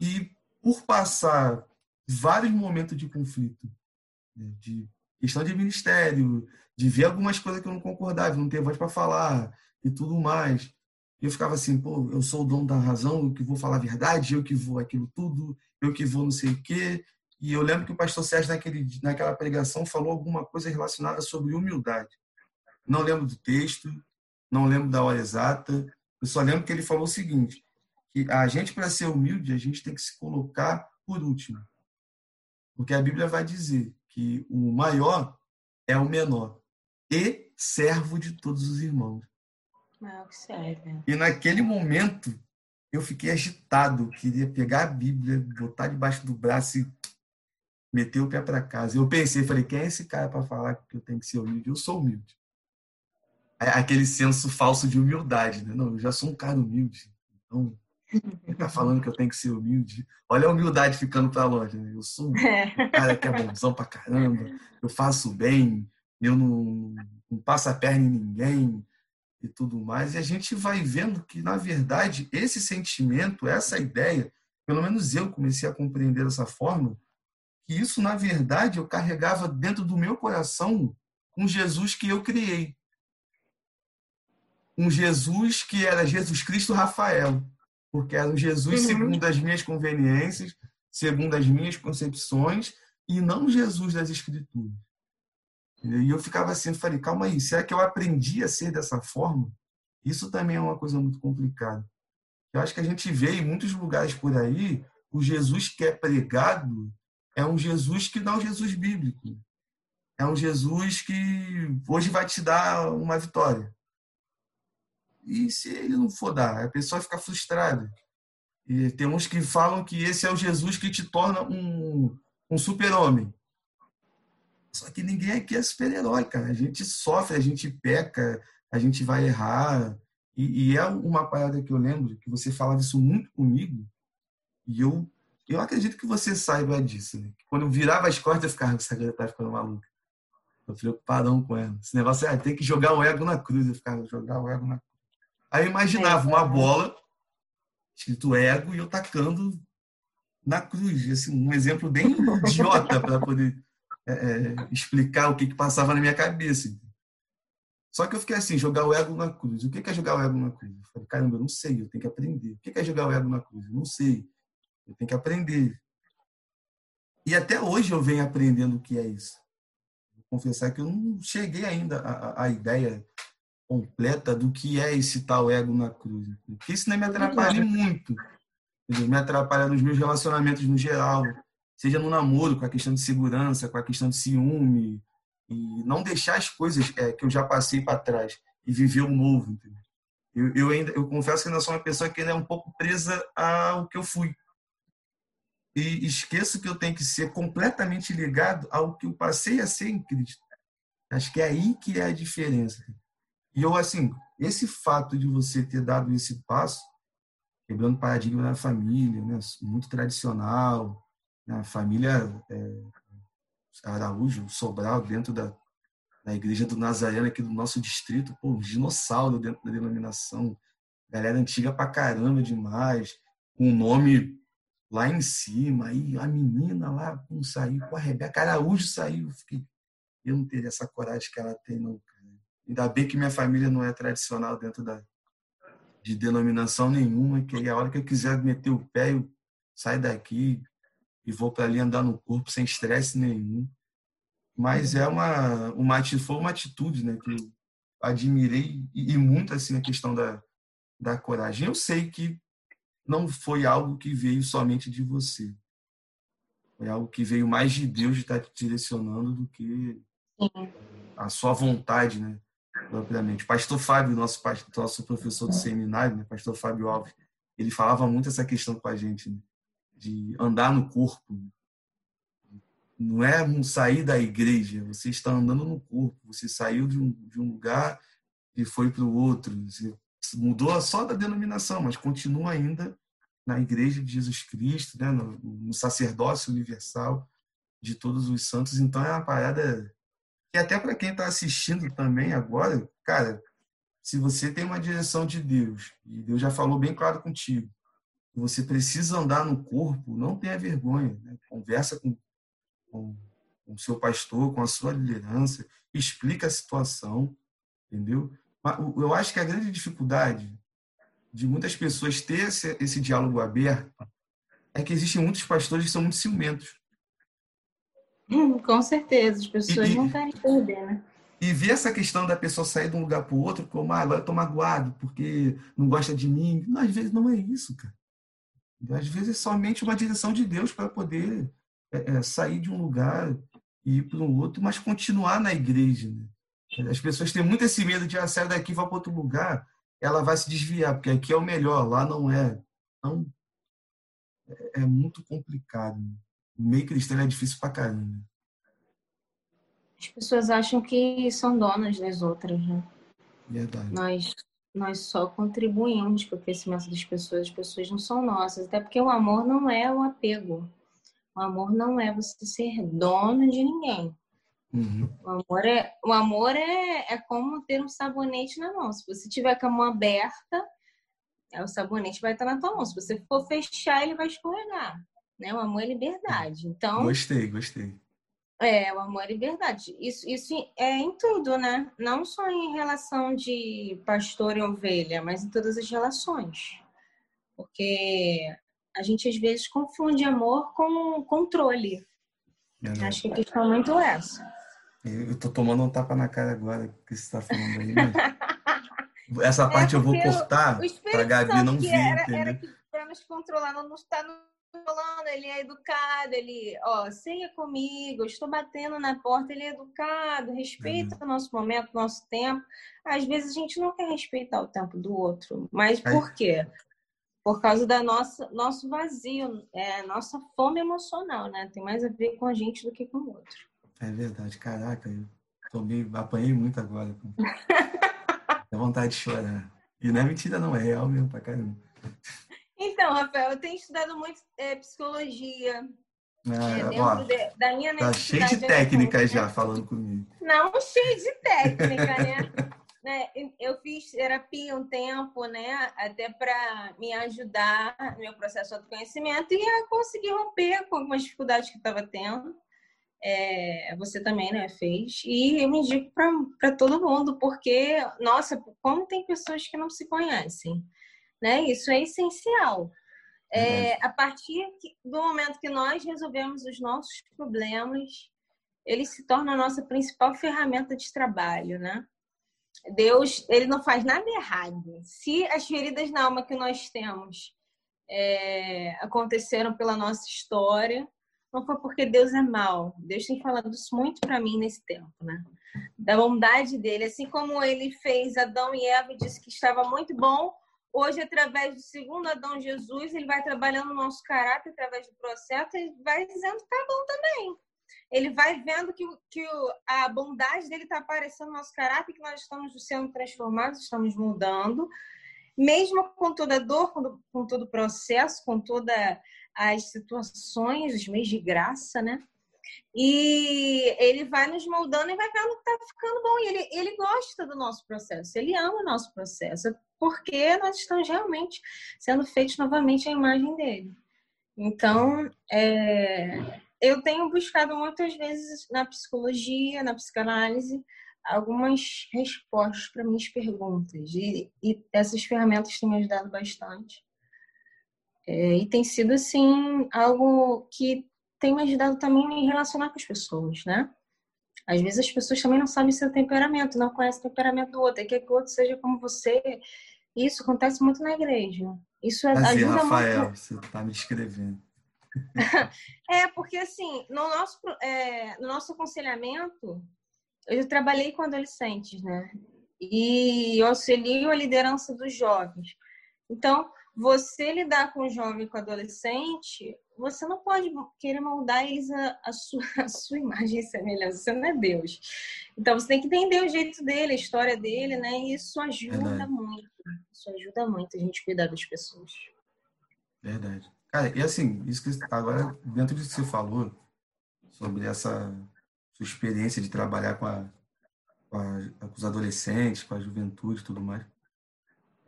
E por passar vários momentos de conflito, né? de questão de ministério, de ver algumas coisas que eu não concordava, não ter voz para falar e tudo mais. E eu ficava assim, pô, eu sou o dono da razão, eu que vou falar a verdade, eu que vou aquilo tudo, eu que vou não sei o quê. E eu lembro que o pastor Sérgio, naquele, naquela pregação, falou alguma coisa relacionada sobre humildade. Não lembro do texto, não lembro da hora exata, eu só lembro que ele falou o seguinte, que a gente, para ser humilde, a gente tem que se colocar por último. Porque a Bíblia vai dizer que o maior é o menor e servo de todos os irmãos. Ah, e naquele momento eu fiquei agitado, queria pegar a Bíblia, botar debaixo do braço e meter o pé para casa. Eu pensei, falei, quem é esse cara para falar que eu tenho que ser humilde? Eu sou humilde. Aquele senso falso de humildade, né? Não, eu já sou um cara humilde. Então, ele tá falando que eu tenho que ser humilde. Olha a humildade ficando para longe. Né? Eu sou um cara que é bonzão pra caramba. Eu faço bem. Eu não, não passo a perna em ninguém e tudo mais. E a gente vai vendo que, na verdade, esse sentimento, essa ideia, pelo menos eu comecei a compreender dessa forma, que isso, na verdade, eu carregava dentro do meu coração um Jesus que eu criei. Um Jesus que era Jesus Cristo Rafael porque era um Jesus uhum. segundo as minhas conveniências, segundo as minhas concepções, e não Jesus das Escrituras. E eu ficava assim, falei, calma aí, será que eu aprendi a ser dessa forma? Isso também é uma coisa muito complicada. Eu acho que a gente vê em muitos lugares por aí, o Jesus que é pregado é um Jesus que não é um Jesus bíblico. É um Jesus que hoje vai te dar uma vitória. E se ele não for dar, a pessoa fica frustrada. E tem uns que falam que esse é o Jesus que te torna um, um super-homem. Só que ninguém aqui é super-herói, cara. A gente sofre, a gente peca, a gente vai errar. E, e, é uma parada que eu lembro, que você falava isso muito comigo, e eu, eu acredito que você saiba disso. Né? Quando eu virava as costas, eu ficava, essa garota tá ficando maluca. Eu preocupadão com ela. Esse negócio é, tem que jogar o ego na cruz. Eu ficava, jogar o ego na cruz. Aí eu imaginava uma bola escrito ego e eu tacando na cruz. Assim, um exemplo bem idiota para poder é, é, explicar o que, que passava na minha cabeça. Só que eu fiquei assim, jogar o ego na cruz. O que é jogar o ego na cruz? Eu falei, caramba, eu não sei, eu tenho que aprender. O que é jogar o ego na cruz? Eu não sei, eu tenho que aprender. E até hoje eu venho aprendendo o que é isso. Vou confessar que eu não cheguei ainda à, à ideia completa do que é esse tal ego na cruz. Porque isso me atrapalha muito. Me atrapalha nos meus relacionamentos no geral. Seja no namoro, com a questão de segurança, com a questão de ciúme. E não deixar as coisas é, que eu já passei para trás e viver o novo. Entendeu? Eu, eu, ainda, eu confesso que ainda sou uma pessoa que ainda é um pouco presa ao que eu fui. E esqueço que eu tenho que ser completamente ligado ao que eu passei a ser em Cristo. Acho que é aí que é a diferença. E eu, assim, esse fato de você ter dado esse passo, quebrando paradigma na família, né? muito tradicional? A família é, Araújo, Sobral, dentro da, da igreja do Nazareno aqui do nosso distrito, pô, um dinossauro dentro da denominação, galera antiga pra caramba demais, com um nome lá em cima, aí a menina lá, com saiu, com a Rebeca Araújo saiu, fiquei, eu não teria essa coragem que ela tem, não, Ainda bem que minha família não é tradicional dentro da, de denominação nenhuma, que aí a hora que eu quiser meter o pé, eu saio daqui e vou para ali andar no corpo sem estresse nenhum. Mas é uma, uma, foi uma atitude né, que eu admirei e, e muito assim a questão da, da coragem. Eu sei que não foi algo que veio somente de você. Foi algo que veio mais de Deus de estar te direcionando do que a sua vontade, né? propriamente. Pastor Fábio, nosso, nosso professor do seminário, né? Pastor Fábio Alves, ele falava muito essa questão com a gente, né? De andar no corpo. Não é um sair da igreja, você está andando no corpo. Você saiu de um, de um lugar e foi para o outro. Você mudou só da denominação, mas continua ainda na igreja de Jesus Cristo, né? no, no sacerdócio universal de todos os santos. Então é uma parada e até para quem está assistindo também agora, cara, se você tem uma direção de Deus, e Deus já falou bem claro contigo, você precisa andar no corpo, não tenha vergonha. Né? Conversa com, com, com o seu pastor, com a sua liderança, explica a situação, entendeu? Eu acho que a grande dificuldade de muitas pessoas ter esse, esse diálogo aberto é que existem muitos pastores que são muito ciumentos. Hum, com certeza, as pessoas e, não querem perder, né? E ver essa questão da pessoa sair de um lugar para o outro como, ah, agora eu tô magoado porque não gosta de mim. Não, às vezes não é isso, cara. Às vezes é somente uma direção de Deus para poder é, é, sair de um lugar e ir para um outro, mas continuar na igreja. Né? As pessoas têm muito esse medo de ah, sair daqui e vai para outro lugar, ela vai se desviar, porque aqui é o melhor, lá não é. Então, é, é muito complicado. Né? o meio cristão é difícil pra caramba. As pessoas acham que são donas das outras, né? Verdade. Nós, nós só contribuímos para o crescimento das pessoas, as pessoas não são nossas, até porque o amor não é o apego. O amor não é você ser dono de ninguém. Uhum. O amor, é, o amor é, é como ter um sabonete na mão. Se você tiver com a mão aberta, é, o sabonete vai estar na tua mão. Se você for fechar, ele vai escorregar né? O amor é liberdade. Então. Gostei, gostei. É, o amor é liberdade. Isso, isso é em tudo, né? Não só em relação de pastor e ovelha, mas em todas as relações. Porque a gente às vezes confunde amor com controle. É Acho que a questão é muito essa. Eu tô tomando um tapa na cara agora que você está falando aí. Mas... Essa é parte é eu vou cortar para a Gabi não ver. Era, era que para nos controlar, não está no falando, ele é educado, ele, ó, ceia comigo, estou batendo na porta, ele é educado, respeita uhum. o nosso momento, o nosso tempo. Às vezes a gente não quer respeitar o tempo do outro, mas por quê? Por causa da nossa nosso vazio, é nossa fome emocional, né? Tem mais a ver com a gente do que com o outro. É verdade, caraca, eu tomei, apanhei muito agora. Dá vontade de chorar. E não é mentira, não, é real mesmo pra caramba. Então, Rafael, eu tenho estudado muito é, psicologia. Ah, é, ó, de, da minha tá cheio de técnica já né? falando comigo. Não, cheio de técnica, né? né? Eu fiz terapia um tempo, né? Até para me ajudar no meu processo de autoconhecimento e a conseguir romper com algumas dificuldades que estava tendo. é, você também né, fez, e eu me indico para todo mundo, porque, nossa, como tem pessoas que não se conhecem, né? Isso é essencial. É, a partir do momento que nós resolvemos os nossos problemas, ele se torna a nossa principal ferramenta de trabalho, né? Deus, ele não faz nada errado. Se as feridas na alma que nós temos é, aconteceram pela nossa história, não foi porque Deus é mau. Deus tem falado isso muito para mim nesse tempo, né? Da bondade dele, assim como ele fez Adão e Eva e disse que estava muito bom. Hoje, através do segundo Adão Jesus, ele vai trabalhando o nosso caráter através do processo e vai dizendo que tá bom também ele vai vendo que, que a bondade dele está aparecendo no nosso caráter, que nós estamos sendo transformados, estamos mudando, mesmo com toda a dor, com, com todo o processo, com todas as situações, os meios de graça, né? E ele vai nos moldando e vai vendo que está ficando bom. E ele, ele gosta do nosso processo, ele ama o nosso processo, porque nós estamos realmente sendo feitos novamente à imagem dele. Então, é, eu tenho buscado muitas vezes na psicologia, na psicanálise, algumas respostas para minhas perguntas. E, e, essas ferramentas têm me ajudado bastante. É, e tem sido, assim, algo que tem me ajudado também a me relacionar com as pessoas, né? Às vezes as pessoas também não sabem seu temperamento, não conhecem o temperamento do outro, e quer que o outro seja como você. Isso acontece muito na igreja. Isso Prazer, ajuda Rafael, muito. você está me escrevendo. é, porque assim, no nosso, é, no nosso aconselhamento, eu trabalhei com adolescentes, né? E eu auxilio a liderança dos jovens. Então, você lidar com o jovem e com o adolescente, você não pode querer moldar eles a, a, sua, a sua imagem e semelhança. Você não é Deus. Então, você tem que entender o jeito dele, a história dele, né? E isso ajuda Verdade. muito. Isso ajuda muito a gente cuidar das pessoas. Verdade. Cara, e assim, isso que agora, dentro disso que você falou, sobre essa sua experiência de trabalhar com, a, com, com os adolescentes, com a juventude e tudo mais,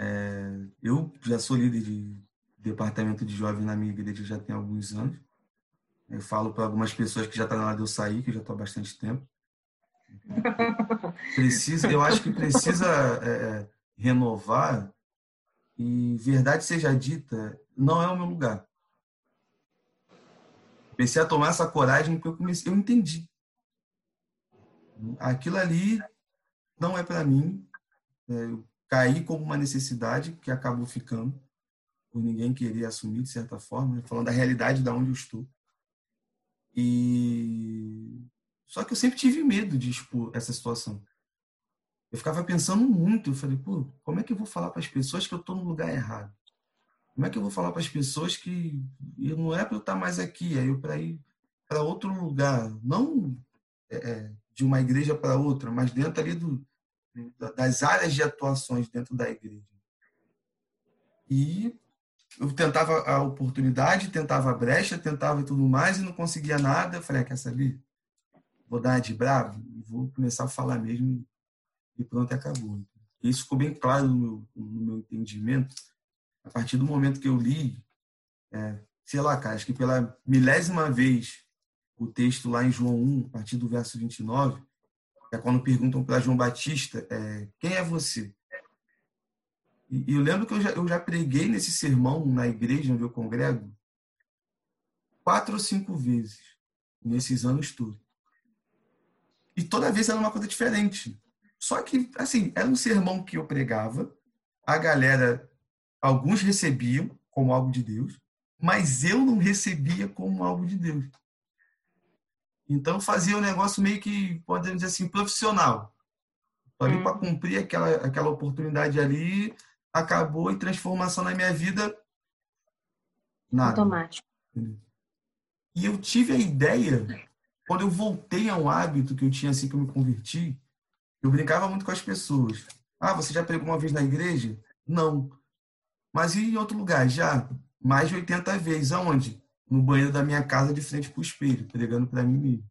é, eu já sou líder de departamento de jovens na minha igreja já tem alguns anos. Eu falo para algumas pessoas que já está na hora de eu sair, que eu já estou há bastante tempo. Precisa, eu acho que precisa é, é, renovar e verdade seja dita, não é o meu lugar comecei a tomar essa coragem porque eu comecei, eu entendi. Aquilo ali não é para mim. É, eu caí como uma necessidade que acabou ficando por ninguém querer assumir de certa forma, né? falando da realidade da onde eu estou. E só que eu sempre tive medo de expor essa situação. Eu ficava pensando muito, eu falei, pô, como é que eu vou falar para as pessoas que eu estou no lugar errado? Como é que eu vou falar para as pessoas que eu não é para eu estar mais aqui, é eu para ir para outro lugar, não é, é de uma igreja para outra, mas dentro ali do, das áreas de atuações dentro da igreja. E eu tentava a oportunidade, tentava a brecha, tentava tudo mais e não conseguia nada. Eu falei, ah, quer saber? Vou dar de bravo e vou começar a falar mesmo e pronto, acabou. Isso ficou bem claro no meu, no meu entendimento a partir do momento que eu li, é, sei lá, cara, acho que pela milésima vez o texto lá em João 1, a partir do verso 29, é quando perguntam para João Batista, é, quem é você? E, e, eu lembro que eu já, eu já preguei nesse sermão na igreja onde eu congrego quatro ou cinco vezes nesses anos todos. E toda vez era uma coisa diferente. Só que, assim, era um sermão que eu pregava, a galera alguns recebiam como algo de Deus, mas eu não recebia como algo de Deus. Então fazia um negócio meio que, podemos dizer assim, profissional. Ali hum. para cumprir aquela, aquela oportunidade ali, acabou em transformação na minha vida. Nada. Automático. E eu tive a ideia, quando eu voltei a um hábito que eu tinha assim que eu me converti, eu brincava muito com as pessoas. Ah, você já pregou uma vez na igreja? Não. Mas e em outro lugar? Já mais de 80 vezes. Aonde? No banheiro da minha casa, de frente para o espelho, pregando para mim mesmo.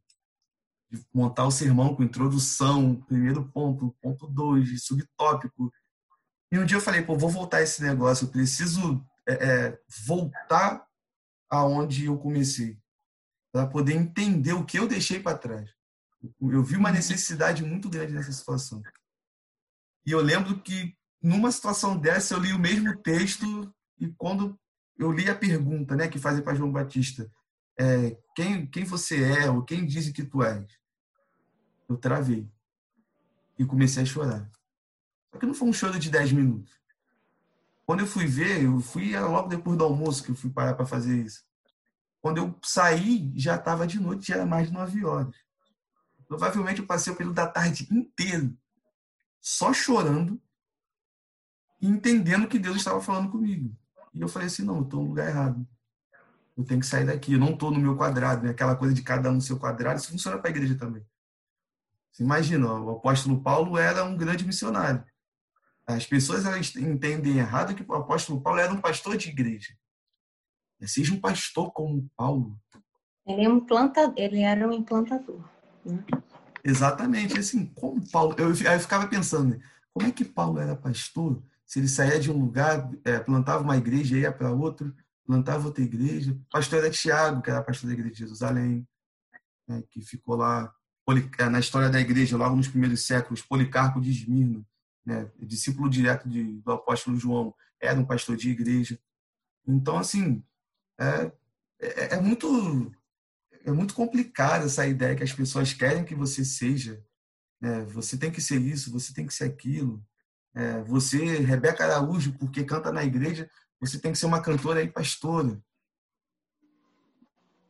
De montar o sermão com introdução, primeiro ponto, ponto dois, subtópico. E um dia eu falei, pô, vou voltar esse negócio, eu preciso é, é, voltar aonde eu comecei. para poder entender o que eu deixei para trás. Eu vi uma necessidade muito grande nessa situação. E eu lembro que numa situação dessa eu li o mesmo texto e quando eu li a pergunta, né, que fazem para João Batista, é, quem quem você é ou quem diz que tu és, eu travei e comecei a chorar. Só que não foi um choro de 10 minutos. Quando eu fui ver, eu fui logo depois do almoço que eu fui parar para fazer isso. Quando eu saí, já estava de noite, já era mais de 9 horas. Provavelmente eu passei o período da tarde inteiro só chorando e entendendo que Deus estava falando comigo. E eu falei assim, não, eu estou no lugar errado. Eu tenho que sair daqui. Eu não estou no meu quadrado. Né? Aquela coisa de cada um no seu quadrado, isso funciona para a igreja também. Você imagina, o apóstolo Paulo era um grande missionário. As pessoas elas entendem errado que o apóstolo Paulo era um pastor de igreja. Seja um pastor como Paulo. Ele, é um planta, ele era um implantador. Né? Exatamente. Assim, como Paulo. Eu, eu ficava pensando, né? como é que Paulo era pastor se ele saía de um lugar, é, plantava uma igreja ia para outro, plantava outra igreja. Pastor era Tiago, que era pastor da igreja de Jerusalém, né, que ficou lá é, na história da igreja, logo nos primeiros séculos, Policarpo de Esmirna, né, discípulo direto de, do apóstolo João, era um pastor de igreja. Então, assim, é, é, é muito é muito complicado essa ideia que as pessoas querem que você seja. Né? Você tem que ser isso, você tem que ser aquilo. É, você, Rebeca Araújo, porque canta na igreja, você tem que ser uma cantora e pastora.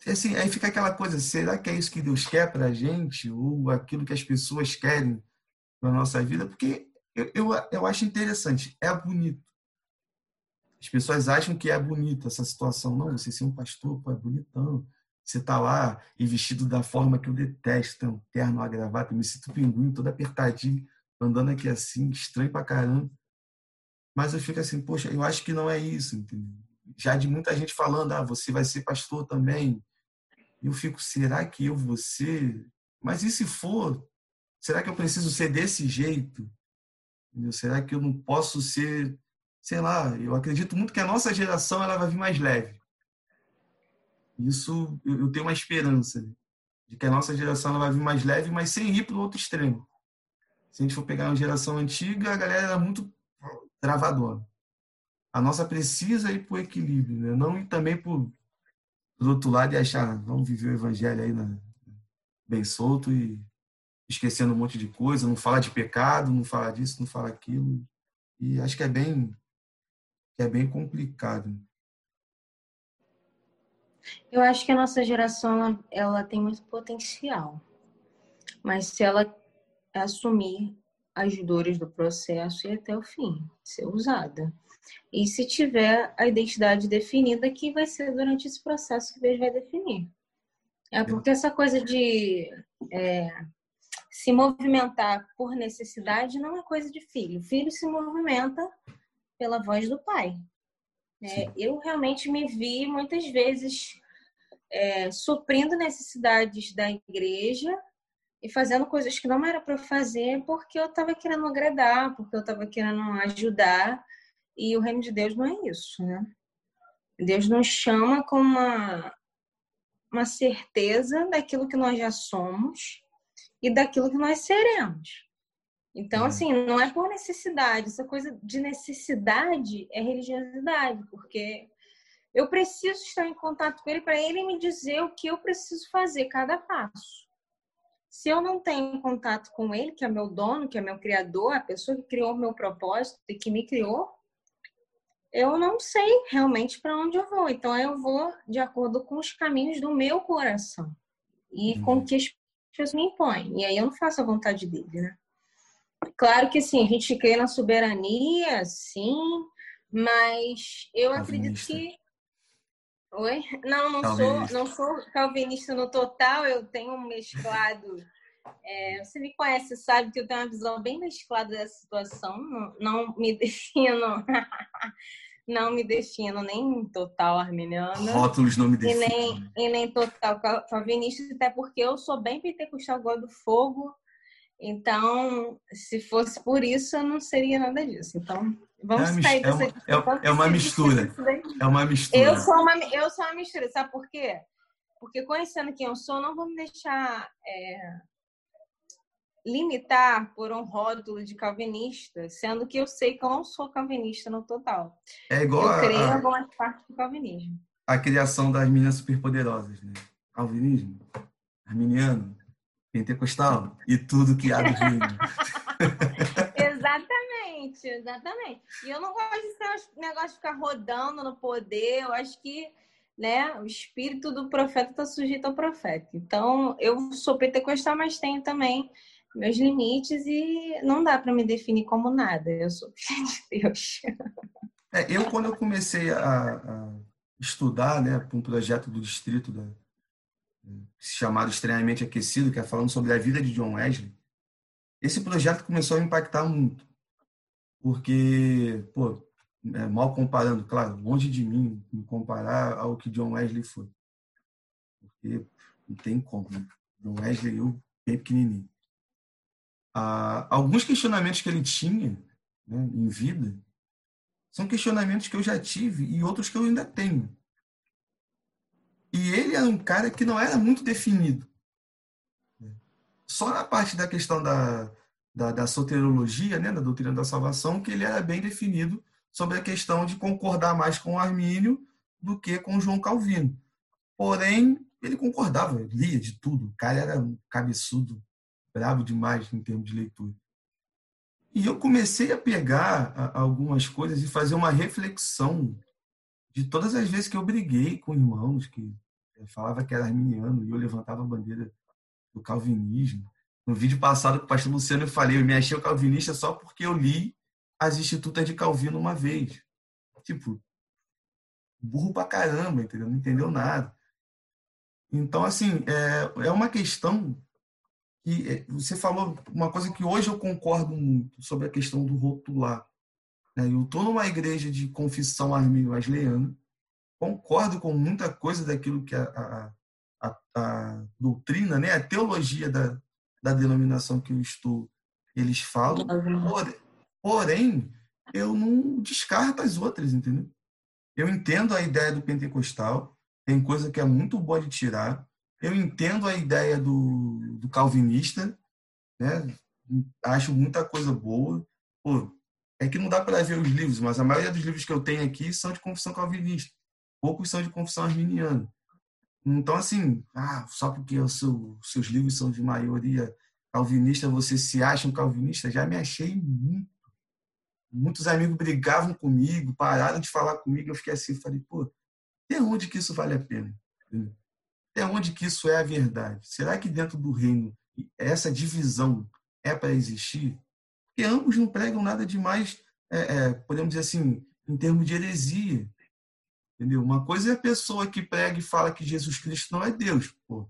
E assim, aí fica aquela coisa, será que é isso que Deus quer para a gente? Ou aquilo que as pessoas querem na nossa vida? Porque eu, eu, eu acho interessante, é bonito. As pessoas acham que é bonito essa situação. Não, você ser um pastor, pô, é bonitão. Você tá lá e vestido da forma que eu detesto, um terno, uma gravata, me sinto pinguim, todo apertadinho, andando aqui assim, estranho pra caramba. Mas eu fico assim, poxa, eu acho que não é isso, entendeu? Já de muita gente falando, ah, você vai ser pastor também. Eu fico, será que eu vou ser? Mas e se for? Será que eu preciso ser desse jeito? Entendeu? Será que eu não posso ser, sei lá, eu acredito muito que a nossa geração ela vai vir mais leve. Isso eu tenho uma esperança né? de que a nossa geração ela vai vir mais leve, mas sem ir para o outro extremo. Se a gente for pegar uma geração antiga, a galera era muito travadona. A nossa precisa ir o equilíbrio, né? não ir também para o outro lado e achar, vamos viver o evangelho aí na, bem solto e esquecendo um monte de coisa, não falar de pecado, não falar disso, não falar aquilo. E acho que é bem, é bem complicado. Eu acho que a nossa geração ela tem muito potencial, mas se ela assumir as dores do processo e até o fim, ser usada. E se tiver a identidade definida, que vai ser durante esse processo que Deus vai definir. É porque essa coisa de é, se movimentar por necessidade não é coisa de filho. O filho se movimenta pela voz do pai. É, eu realmente me vi muitas vezes é, suprindo necessidades da igreja e fazendo coisas que não era para fazer porque eu estava querendo agradar, porque eu estava querendo ajudar. E o reino de Deus não é isso, né? Deus nos chama com uma, uma certeza daquilo que nós já somos e daquilo que nós seremos. Então, uhum. assim, não é por necessidade. Essa coisa de necessidade é religiosidade, porque eu preciso estar em contato com ele para ele me dizer o que eu preciso fazer, cada passo. Se eu não tenho contato com ele, que é meu dono, que é meu criador, a pessoa que criou o meu propósito e que me criou, eu não sei realmente para onde eu vou. Então, eu vou de acordo com os caminhos do meu coração e com o que as pessoas me impõem. E aí eu não faço a vontade dele, né? Claro que sim, a gente crê na soberania, sim, mas eu acredito que. Oi? Não, não sou, não sou calvinista no total, eu tenho um mesclado. É, você me conhece, sabe que eu tenho uma visão bem mesclada dessa situação, não, não me defino. não me defino nem total arminiana. Rótulos não me definem. E nem, e nem total calvinista, até porque eu sou bem pentecostal, gosto do fogo, então, se fosse por isso, eu não seria nada disso. Então, vamos é sair dessa é, uma, é, é uma mistura. É uma mistura. Eu sou uma, eu sou uma mistura. Sabe por quê? Porque conhecendo quem eu sou, não vou me deixar é, limitar por um rótulo de calvinista, sendo que eu sei que eu não sou calvinista no total. É igual eu creio a, em algumas partes do calvinismo. A criação das meninas superpoderosas, né? Calvinismo, arminiano, pentecostal e tudo que há do reino. exatamente, exatamente. E eu não gosto de ser um negócio de ficar rodando no poder. Eu acho que né, o espírito do profeta está sujeito ao profeta. Então, eu sou pentecostal, mas tenho também meus limites e não dá para me definir como nada. Eu sou filha de Deus. É, eu, quando eu comecei a, a estudar né, para um projeto do distrito da, chamado Estranhamente Aquecido, que é falando sobre a vida de John Wesley, esse projeto começou a impactar muito. Porque, pô, é, mal comparando, claro, longe de mim me comparar ao que John Wesley foi. Porque não tem como. Né? John Wesley, eu bem pequenininho. Ah, alguns questionamentos que ele tinha né, em vida são questionamentos que eu já tive e outros que eu ainda tenho. E ele era um cara que não era muito definido. Só na parte da questão da, da, da soteriologia, né, da doutrina da salvação, que ele era bem definido sobre a questão de concordar mais com Armínio do que com João Calvino. Porém, ele concordava, lia de tudo. O cara era um cabeçudo, bravo demais em termos de leitura. E eu comecei a pegar algumas coisas e fazer uma reflexão de todas as vezes que eu briguei com irmãos que falava que era arminiano e eu levantava a bandeira do calvinismo. No vídeo passado com o pastor Luciano eu falei, eu me achei calvinista só porque eu li as Institutas de Calvino uma vez. Tipo, burro pra caramba, entendeu? Não entendeu nada. Então, assim, é, é uma questão que é, você falou uma coisa que hoje eu concordo muito sobre a questão do rotular. Né? Eu estou numa igreja de confissão armínio-wesleyana, concordo com muita coisa daquilo que a, a, a, a doutrina, né? a teologia da, da denominação que eu estou, eles falam. Porém, eu não descarto as outras, entendeu? Eu entendo a ideia do pentecostal, tem coisa que é muito boa de tirar. Eu entendo a ideia do, do calvinista, né? Acho muita coisa boa. Pô, é que não dá para ver os livros, mas a maioria dos livros que eu tenho aqui são de confissão calvinista. Poucos são de confissão arminiana. Então, assim, ah, só porque seu, seus livros são de maioria calvinista, você se acha um calvinista? Já me achei muito muitos amigos brigavam comigo, pararam de falar comigo, eu fiquei assim, falei, pô, até onde que isso vale a pena? Até onde que isso é a verdade? Será que dentro do reino essa divisão é para existir? Porque ambos não pregam nada demais, é, é, podemos dizer assim, em termos de heresia. Entendeu? Uma coisa é a pessoa que prega e fala que Jesus Cristo não é Deus. Pô.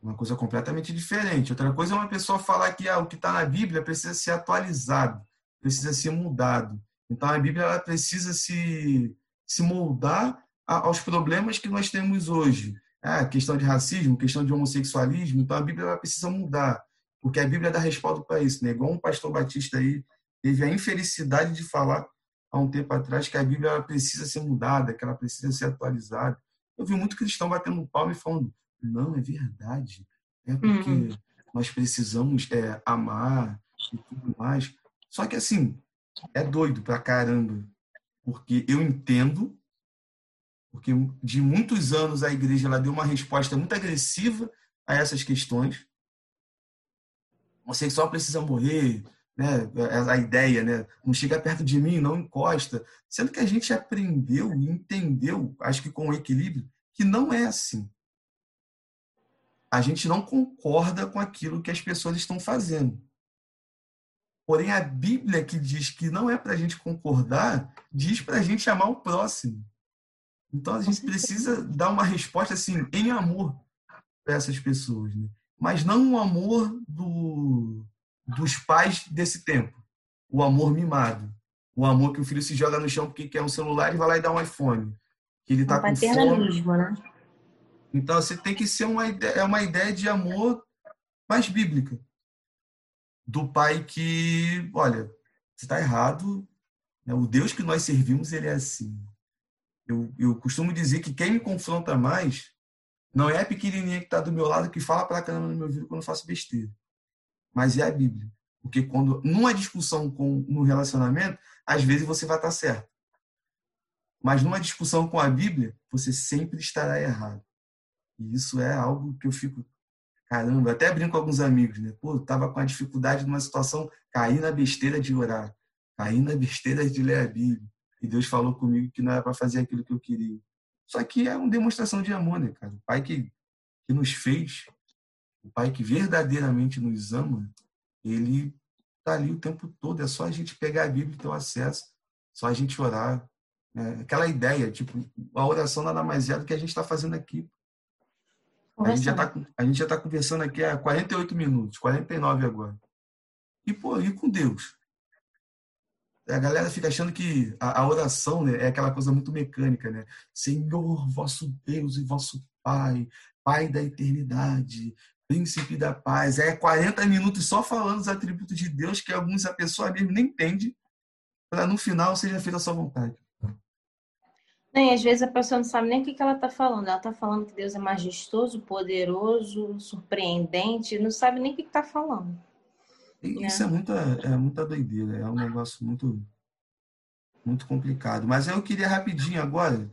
Uma coisa completamente diferente. Outra coisa é uma pessoa falar que ah, o que está na Bíblia precisa ser atualizado precisa ser mudado. Então a Bíblia ela precisa se, se moldar aos problemas que nós temos hoje. É, questão de racismo, questão de homossexualismo, então a Bíblia ela precisa mudar, porque a Bíblia dá respaldo para isso. Né? Igual um pastor batista aí teve a infelicidade de falar há um tempo atrás que a Bíblia precisa ser mudada, que ela precisa ser atualizada. Eu vi muito cristão batendo palma e falando, não, é verdade, é porque uhum. nós precisamos é, amar e tudo mais. Só que assim, é doido pra caramba. Porque eu entendo, porque de muitos anos a igreja ela deu uma resposta muito agressiva a essas questões. O sexual precisa morrer, né? A ideia, né? Não chega perto de mim, não encosta. Sendo que a gente aprendeu e entendeu, acho que com equilíbrio, que não é assim. A gente não concorda com aquilo que as pessoas estão fazendo. Porém, a Bíblia que diz que não é para a gente concordar, diz para a gente amar o próximo. Então, a gente precisa dar uma resposta assim, em amor para essas pessoas. Né? Mas não o amor do, dos pais desse tempo. O amor mimado. O amor que o filho se joga no chão porque quer um celular e vai lá e dá um iPhone. Que ele tá com fome. Né? Então, você tem que ser uma ideia, é uma ideia de amor mais bíblica do pai que, olha, você está errado, né? o Deus que nós servimos, ele é assim. Eu, eu costumo dizer que quem me confronta mais Não é a pequenininha que está do meu lado que fala para caramba no meu ouvido quando eu faço besteira. Mas é a Bíblia. Porque quando numa discussão com no relacionamento, às vezes você vai estar certo. Mas numa discussão com a Bíblia, você sempre estará errado. E isso é algo que eu fico caramba, até brinco com alguns amigos, né? Pô, tava com a dificuldade numa situação, caí na besteira de orar, caí na besteira de ler a Bíblia. E Deus falou comigo que não era para fazer aquilo que eu queria. Só que é uma demonstração de amor, né, cara? O Pai que, que nos fez, o Pai que verdadeiramente nos ama, ele tá ali o tempo todo. É só a gente pegar a Bíblia e ter o acesso, só a gente orar. É, aquela ideia, tipo, a oração nada mais é do que a gente está fazendo aqui. A gente, já está a gente já está conversando aqui há 48 minutos, 49 agora. E, pô, e com Deus? A galera fica achando que a, a oração né, é aquela coisa muito mecânica, né? Senhor, vosso Deus e vosso Pai, Pai da eternidade, príncipe da paz. É 40 minutos só falando os atributos de Deus que alguns a pessoa mesmo nem entende, para no final seja feita a sua vontade. Nem, às vezes a pessoa não sabe nem o que, que ela está falando. Ela está falando que Deus é majestoso, poderoso, surpreendente, não sabe nem o que está falando. Isso é. é muita, é muita doideira, é um negócio muito, muito complicado. Mas eu queria rapidinho agora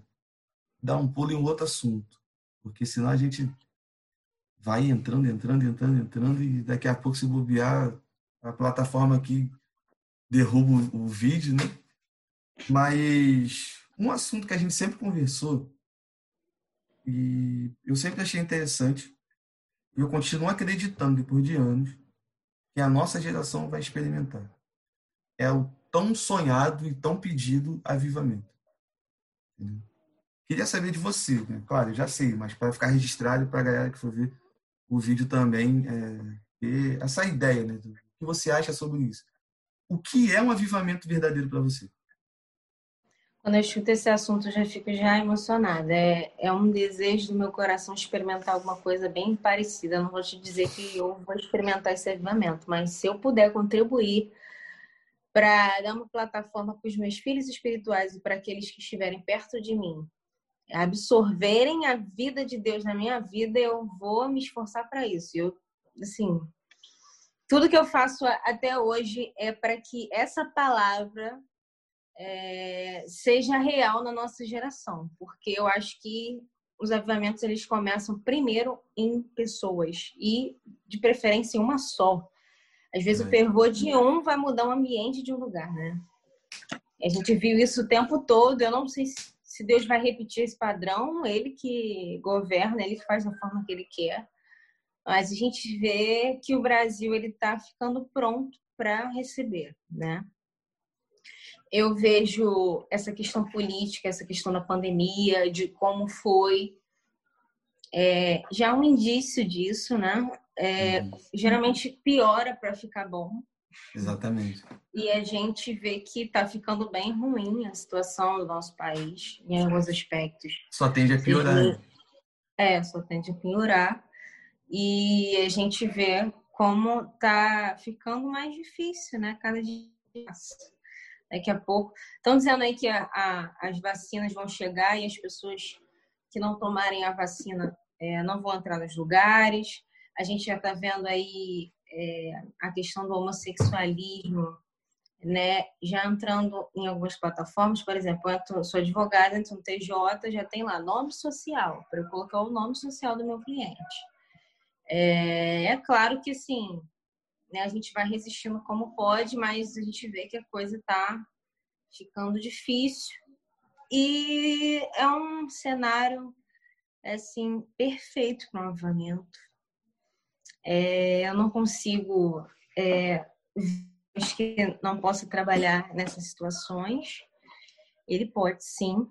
dar um pulo em um outro assunto, porque senão a gente vai entrando, entrando, entrando, entrando, e daqui a pouco, se bobear, a plataforma aqui derruba o, o vídeo, né? Mas um assunto que a gente sempre conversou, e eu sempre achei interessante, e eu continuo acreditando, depois de anos, que a nossa geração vai experimentar. É o tão sonhado e tão pedido avivamento. Queria saber de você, né? claro, eu já sei, mas para ficar registrado para a galera que for ver o vídeo também, é, essa ideia, né? Do que você acha sobre isso. O que é um avivamento verdadeiro para você? Quando eu escuto esse assunto, eu já fico já emocionada. É, é um desejo do meu coração experimentar alguma coisa bem parecida. Eu não vou te dizer que eu vou experimentar esse avivamento, mas se eu puder contribuir para dar uma plataforma para os meus filhos espirituais e para aqueles que estiverem perto de mim absorverem a vida de Deus na minha vida, eu vou me esforçar para isso. Eu, assim, tudo que eu faço até hoje é para que essa palavra é, seja real na nossa geração, porque eu acho que os avivamentos eles começam primeiro em pessoas e de preferência em uma só. Às vezes é. o fervor de um vai mudar o ambiente de um lugar, né? A gente viu isso o tempo todo. Eu não sei se Deus vai repetir esse padrão, ele que governa, ele que faz da forma que ele quer. Mas a gente vê que o Brasil ele está ficando pronto para receber, né? eu vejo essa questão política, essa questão da pandemia, de como foi, é, já é um indício disso, né? É, uhum. Geralmente piora para ficar bom. Exatamente. E a gente vê que está ficando bem ruim a situação do nosso país em alguns aspectos. Só tende a piorar. É, só tende a piorar. E a gente vê como está ficando mais difícil, né? Cada dia daqui a pouco. Estão dizendo aí que a, a, as vacinas vão chegar e as pessoas que não tomarem a vacina é, não vão entrar nos lugares. A gente já está vendo aí é, a questão do homossexualismo, né? Já entrando em algumas plataformas, por exemplo, eu sou advogada, então TJ já tem lá nome social, para eu colocar o nome social do meu cliente. É, é claro que, assim, né? A gente vai resistindo como pode, mas a gente vê que a coisa está ficando difícil. E é um cenário assim perfeito para um avivamento. É, eu não consigo, é, que não posso trabalhar nessas situações. Ele pode sim,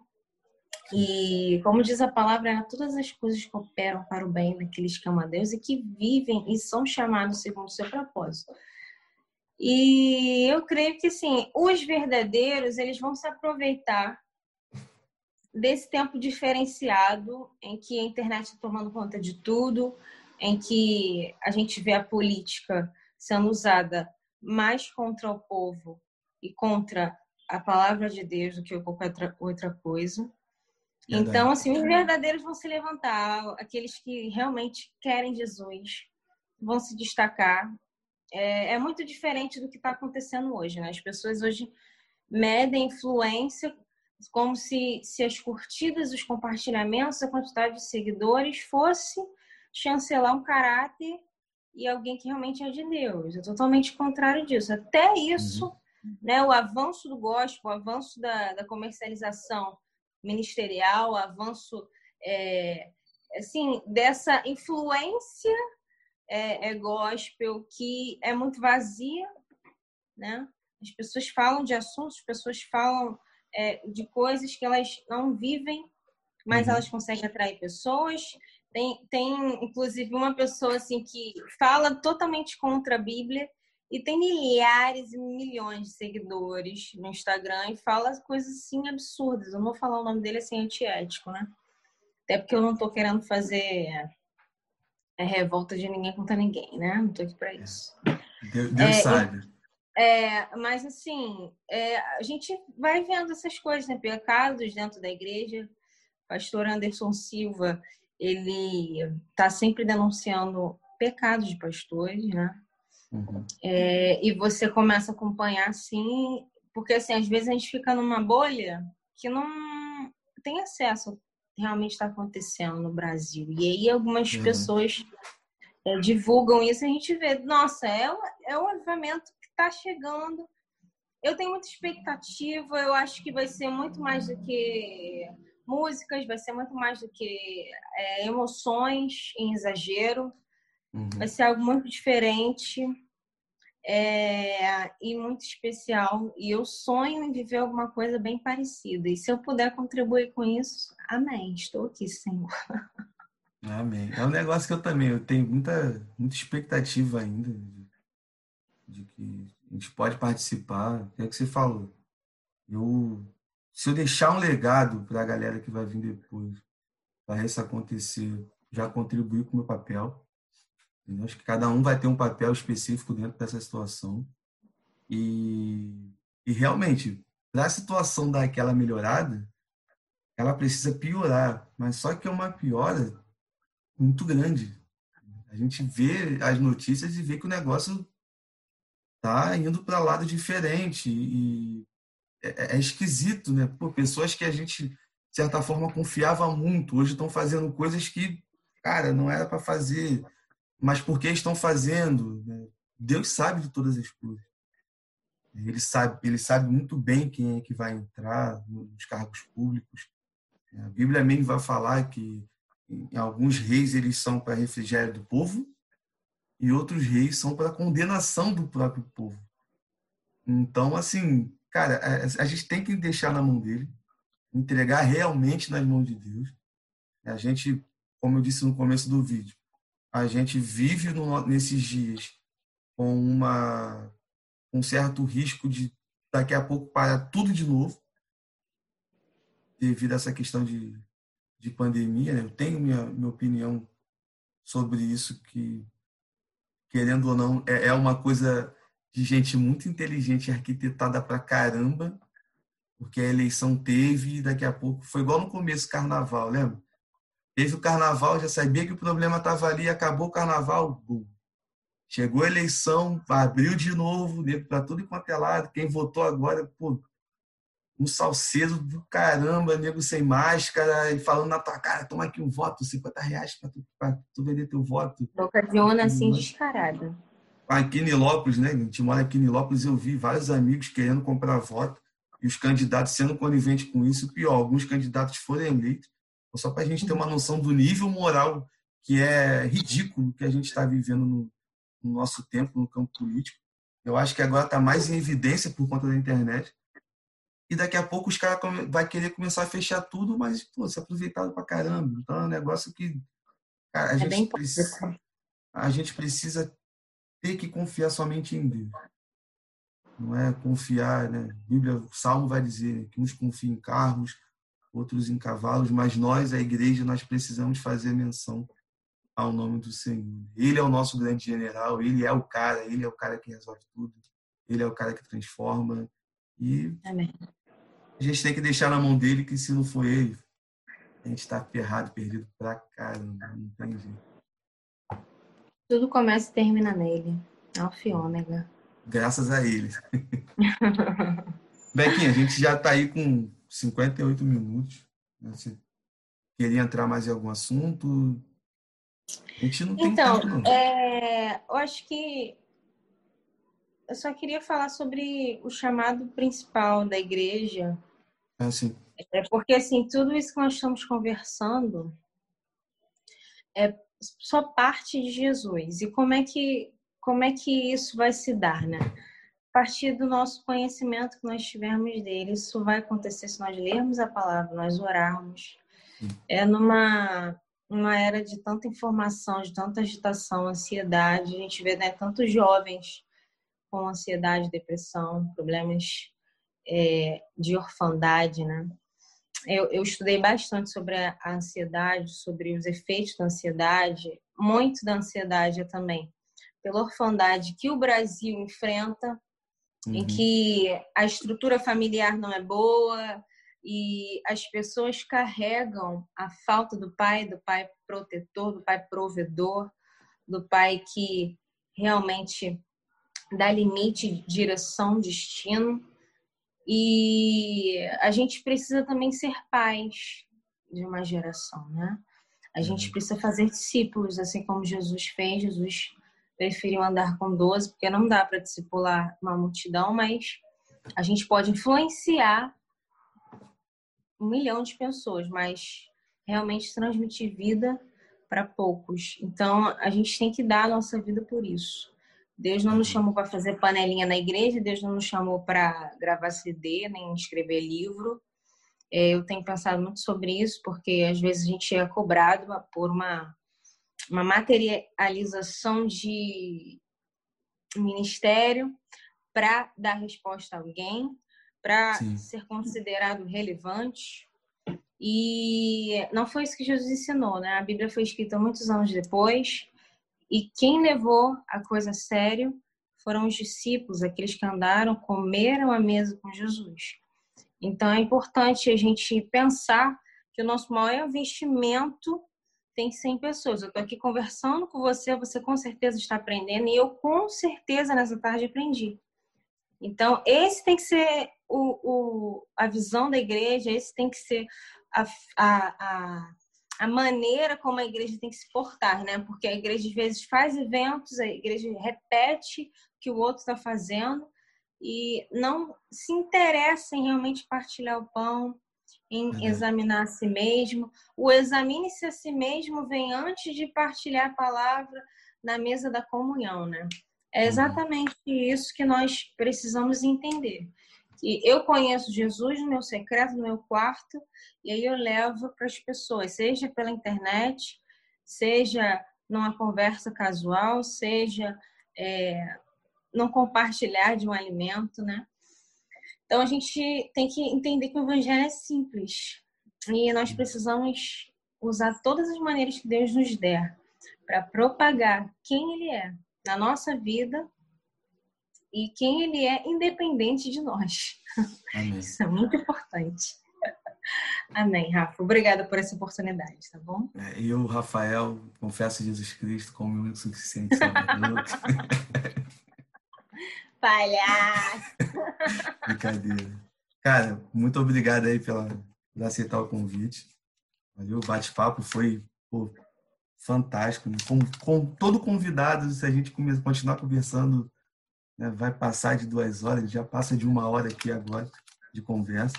e, como diz a palavra, todas as coisas cooperam para o bem daqueles que amam a Deus e que vivem e são chamados segundo o seu propósito. E eu creio que, sim, os verdadeiros, eles vão se aproveitar desse tempo diferenciado em que a internet está tomando conta de tudo, em que a gente vê a política sendo usada mais contra o povo e contra a palavra de Deus do que qualquer outra coisa. Então, assim, os verdadeiros vão se levantar, aqueles que realmente querem Jesus vão se destacar. É, é muito diferente do que está acontecendo hoje, né? As pessoas hoje medem influência como se, se as curtidas, os compartilhamentos, a quantidade de seguidores fosse chancelar um caráter e alguém que realmente é de Deus. É totalmente contrário disso. Até isso, uhum. né, o avanço do gospel, o avanço da, da comercialização ministerial, o avanço é, assim, dessa influência é, é gospel que é muito vazia, né? As pessoas falam de assuntos, as pessoas falam é, de coisas que elas não vivem, mas uhum. elas conseguem atrair pessoas. Tem, tem, inclusive, uma pessoa assim que fala totalmente contra a Bíblia e tem milhares e milhões de seguidores no Instagram e fala coisas assim absurdas. Eu não vou falar o nome dele assim, antiético, né? Até porque eu não tô querendo fazer é, revolta de ninguém contra ninguém, né? Não tô aqui pra isso. Deus, Deus é, sabe. É, mas assim, é, a gente vai vendo essas coisas, né? Pecados dentro da igreja. Pastor Anderson Silva, ele está sempre denunciando pecados de pastores, né? Uhum. É, e você começa a acompanhar assim, porque assim, às vezes a gente fica numa bolha que não tem acesso ao que realmente está acontecendo no Brasil. E aí algumas uhum. pessoas é, divulgam isso e a gente vê, nossa, é, é um avivamento está chegando. Eu tenho muita expectativa, eu acho que vai ser muito mais do que músicas, vai ser muito mais do que é, emoções em exagero. Uhum. Vai ser algo muito diferente é, e muito especial. E eu sonho em viver alguma coisa bem parecida. E se eu puder contribuir com isso, amém. Estou aqui, Senhor. Amém. É um negócio que eu também eu tenho muita, muita expectativa ainda de que a gente pode participar. É o que você falou. Eu, se eu deixar um legado para a galera que vai vir depois, para isso acontecer, já contribuir com o meu papel. Entendeu? Acho que cada um vai ter um papel específico dentro dessa situação. E, e realmente, para a situação dar aquela melhorada, ela precisa piorar. Mas só que é uma piora muito grande. A gente vê as notícias e vê que o negócio tá indo para lado diferente e é, é, esquisito, né? Pô, pessoas que a gente de certa forma confiava muito, hoje estão fazendo coisas que, cara, não era para fazer, mas por que estão fazendo? Né? Deus sabe de todas as coisas. Ele sabe, ele sabe muito bem quem é que vai entrar nos cargos públicos. A Bíblia mesmo vai falar que alguns reis eles são para refrigério do povo e outros reis são para condenação do próprio povo. Então, assim, cara, a, gente tem que deixar na mão dele, entregar realmente nas mãos de Deus. A gente, como eu disse no começo do vídeo, a gente vive no, nesses dias com uma um certo risco de daqui a pouco parar tudo de novo devido a essa questão de, de pandemia. Né? Eu tenho minha, minha opinião sobre isso que querendo ou não, é, é uma coisa de gente muito inteligente, arquitetada pra caramba, porque a eleição teve e daqui a pouco foi igual no começo do carnaval, lembra? Teve o carnaval, já sabia que o problema estava ali, acabou o carnaval. Chegou a eleição, abriu de novo, para tudo quanto é lado. Quem votou agora, pô, um salcedo do caramba, nego sem máscara, e falando na tua cara, toma aqui um voto, 50 reais para tu, pra tu vender teu voto. Ocasiona assim descarada. Aqui em Nilópolis, né? A gente mora em Nilópolis, eu vi vários amigos querendo comprar voto e os candidatos sendo coniventes com isso. Pior, alguns candidatos foram eleitos, só para a gente ter uma noção do nível moral que é ridículo que a gente está vivendo no, no nosso tempo, no campo político. Eu acho que agora está mais em evidência por conta da internet e daqui a pouco os caras vai querer começar a fechar tudo, mas pô, se aproveitado pra caramba. Então é um negócio que cara, a, é gente precisa, a gente precisa ter que confiar somente em Deus. Não é confiar, né? A Bíblia, o Salmo vai dizer que uns confiam em carros, outros em cavalos, mas nós, a igreja, nós precisamos fazer menção ao nome do Senhor. Ele é o nosso grande general, ele é o cara, ele é o cara que resolve tudo, ele é o cara que transforma. E Amém a gente tem que deixar na mão dele que se não for ele, a gente está ferrado, perdido pra caramba, não tem jeito. Tudo começa e termina nele. Alfa e ômega. Graças a ele. Bequinha, a gente já está aí com 58 minutos. Né? Você queria entrar mais em algum assunto? A gente não tem então, tempo, não. É, eu acho que eu só queria falar sobre o chamado principal da igreja. Ah, sim. É porque, assim, tudo isso que nós estamos conversando é só parte de Jesus. E como é que, como é que isso vai se dar, né? A partir do nosso conhecimento que nós tivermos dele. Isso vai acontecer se nós lermos a palavra, nós orarmos. É numa, numa era de tanta informação, de tanta agitação, ansiedade. A gente vê né, tantos jovens com ansiedade, depressão, problemas é, de orfandade, né? Eu, eu, estudei bastante sobre a ansiedade, sobre os efeitos da ansiedade, muito da ansiedade também, pela orfandade que o Brasil enfrenta, uhum. em que a estrutura familiar não é boa e as pessoas carregam a falta do pai, do pai protetor, do pai provedor, do pai que realmente dá limite, direção, destino. E a gente precisa também ser pais de uma geração, né? A gente uhum. precisa fazer discípulos, assim como Jesus fez. Jesus preferiu andar com 12, porque não dá para discipular uma multidão, mas a gente pode influenciar um milhão de pessoas, mas realmente transmitir vida para poucos. Então, a gente tem que dar a nossa vida por isso. Deus não nos uhum. chamou para fazer panelinha na igreja, Deus não nos chamou para gravar CD, nem escrever livro. É, eu tenho pensado muito sobre isso, porque às vezes a gente é cobrado por uma, uma materialização de ministério para dar resposta a alguém, para ser considerado relevante. E não foi isso que Jesus ensinou, né? A Bíblia foi escrita muitos anos depois e quem levou a coisa a sério foram os discípulos, aqueles que andaram, comeram a mesa com Jesus. Então é importante a gente pensar que o nosso maior investimento tem que ser em pessoas. Eu estou aqui conversando com você, você com certeza está aprendendo, e eu com certeza nessa tarde aprendi. Então, esse tem que ser o, o, a visão da igreja, esse tem que ser a, a, a a maneira como a igreja tem que se portar, né? Porque a igreja às vezes faz eventos, a igreja repete o que o outro está fazendo e não se interessa em realmente partilhar o pão, em uhum. examinar a si mesmo. O examine-se a si mesmo vem antes de partilhar a palavra na mesa da comunhão, né? É uhum. exatamente isso que nós precisamos entender que eu conheço Jesus no meu secreto, no meu quarto, e aí eu levo para as pessoas, seja pela internet, seja numa conversa casual, seja é, no compartilhar de um alimento, né? Então a gente tem que entender que o evangelho é simples e nós precisamos usar todas as maneiras que Deus nos der para propagar quem Ele é na nossa vida e quem ele é independente de nós. Amém. Isso é muito importante. Amém, Rafa. Obrigada por essa oportunidade, tá bom? É, eu, Rafael, confesso Jesus Cristo como meu suficiente salvador. Palhaço! Brincadeira. Cara, muito obrigado aí pela, por aceitar o convite. Valeu, o bate-papo foi pô, fantástico. Com, com todo convidado, se a gente continuar conversando né? vai passar de duas horas, já passa de uma hora aqui agora de conversa.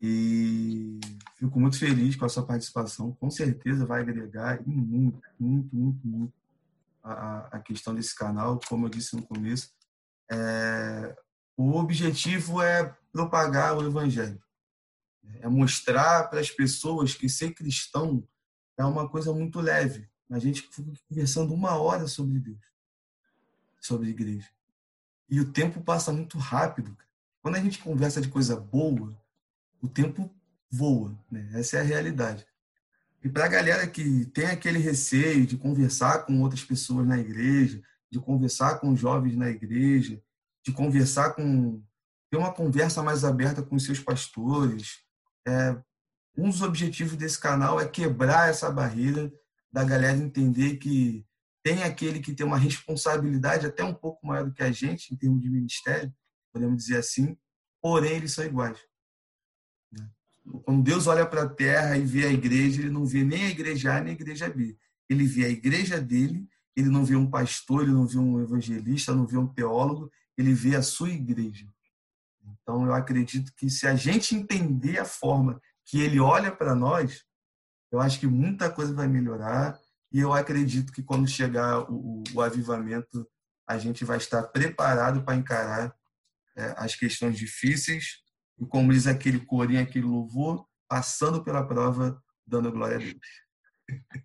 E fico muito feliz com a sua participação. Com certeza vai agregar muito, muito, muito, muito a, a questão desse canal. Como eu disse no começo, é, o objetivo é propagar o evangelho, é mostrar para as pessoas que ser cristão é uma coisa muito leve. A gente fica conversando uma hora sobre Deus, sobre igreja. E o tempo passa muito rápido. Quando a gente conversa de coisa boa, o tempo voa. Né? Essa é a realidade. E para a galera que tem aquele receio de conversar com outras pessoas na igreja, de conversar com jovens na igreja, de conversar com. ter uma conversa mais aberta com os seus pastores, é, um dos objetivos desse canal é quebrar essa barreira da galera entender que tem aquele que tem uma responsabilidade até um pouco maior do que a gente em termos de ministério, podemos dizer assim, porém eles são iguais. Né? Quando Deus olha para a terra e vê a igreja, ele não vê nem a igreja A nem a igreja B. Ele vê a igreja dele, ele não vê um pastor, ele não vê um evangelista, não vê um teólogo, ele vê a sua igreja. Então, eu acredito que se a gente entender a forma que ele olha para nós, eu acho que muita coisa vai melhorar e eu acredito que quando chegar o, o avivamento, a gente vai estar preparado para encarar é, as questões difíceis e, como diz aquele corinho, aquele louvor, passando pela prova, dando glória a Deus.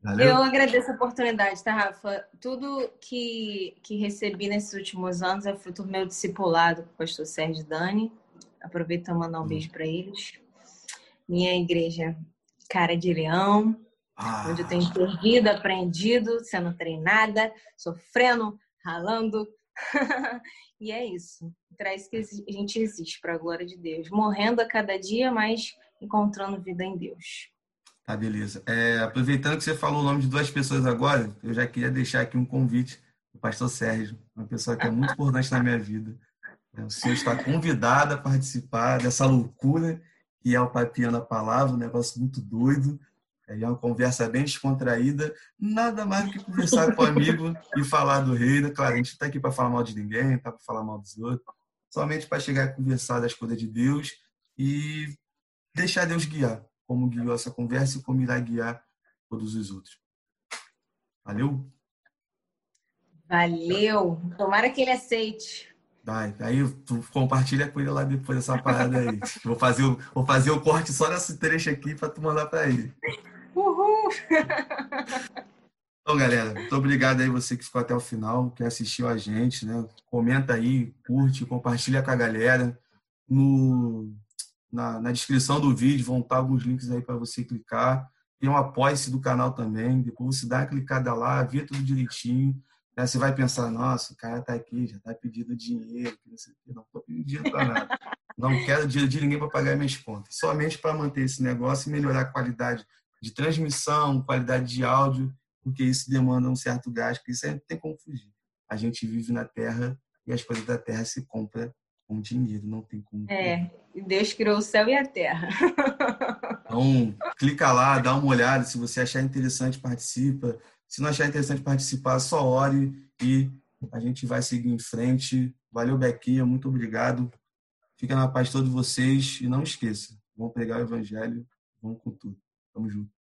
Valeu? Eu agradeço a oportunidade, tá, Rafa? Tudo que, que recebi nesses últimos anos é fruto do meu discipulado com o pastor Sérgio Dani. Aproveito para mandar um hum. beijo para eles. Minha igreja, cara de leão, ah. onde eu tenho perdido, aprendido, sendo treinada, sofrendo, ralando. e é isso. Traz que a gente existe para a glória de Deus, morrendo a cada dia, mas encontrando vida em Deus. Tá, beleza. É, aproveitando que você falou o nome de duas pessoas agora, eu já queria deixar aqui um convite do pastor Sérgio, uma pessoa que é muito importante na minha vida. É, o senhor está convidado a participar dessa loucura que é o Papiando a Palavra, um negócio muito doido. É uma conversa bem descontraída, nada mais do que conversar com o amigo e falar do reino. Claro, a gente está aqui para falar mal de ninguém, está para falar mal dos outros, somente para chegar a conversar das coisas de Deus e deixar Deus guiar como guiou essa conversa e como irá guiar todos os outros. Valeu? Valeu! Tomara que ele aceite. Vai, aí tu compartilha com ele lá depois dessa parada aí. vou, fazer o, vou fazer o corte só nesse trecho aqui para tu mandar para ele. Uhul! Então, galera, muito obrigado aí você que ficou até o final, que assistiu a gente, né? Comenta aí, curte, compartilha com a galera. No, na, na descrição do vídeo vão estar alguns links aí para você clicar. Tem um apoia-se do canal também. Depois você dá uma clicada lá, vê tudo direitinho. Aí você vai pensar, nossa, o cara tá aqui, já tá pedindo dinheiro, não tô pedindo dinheiro para nada. Não quero dinheiro de ninguém para pagar minhas contas. Somente para manter esse negócio e melhorar a qualidade de transmissão, qualidade de áudio, porque isso demanda um certo gasto, que isso aí não tem como fugir. A gente vive na Terra e as coisas da Terra se compram com dinheiro, não tem como. É, Deus criou o céu e a terra. Então, clica lá, dá uma olhada. Se você achar interessante, participa. Se não achar interessante participar, só ore e a gente vai seguir em frente. Valeu, Bequinha, muito obrigado. Fica na paz todos vocês e não esqueça, vamos pregar o evangelho, vamos com tudo. Tamo junto.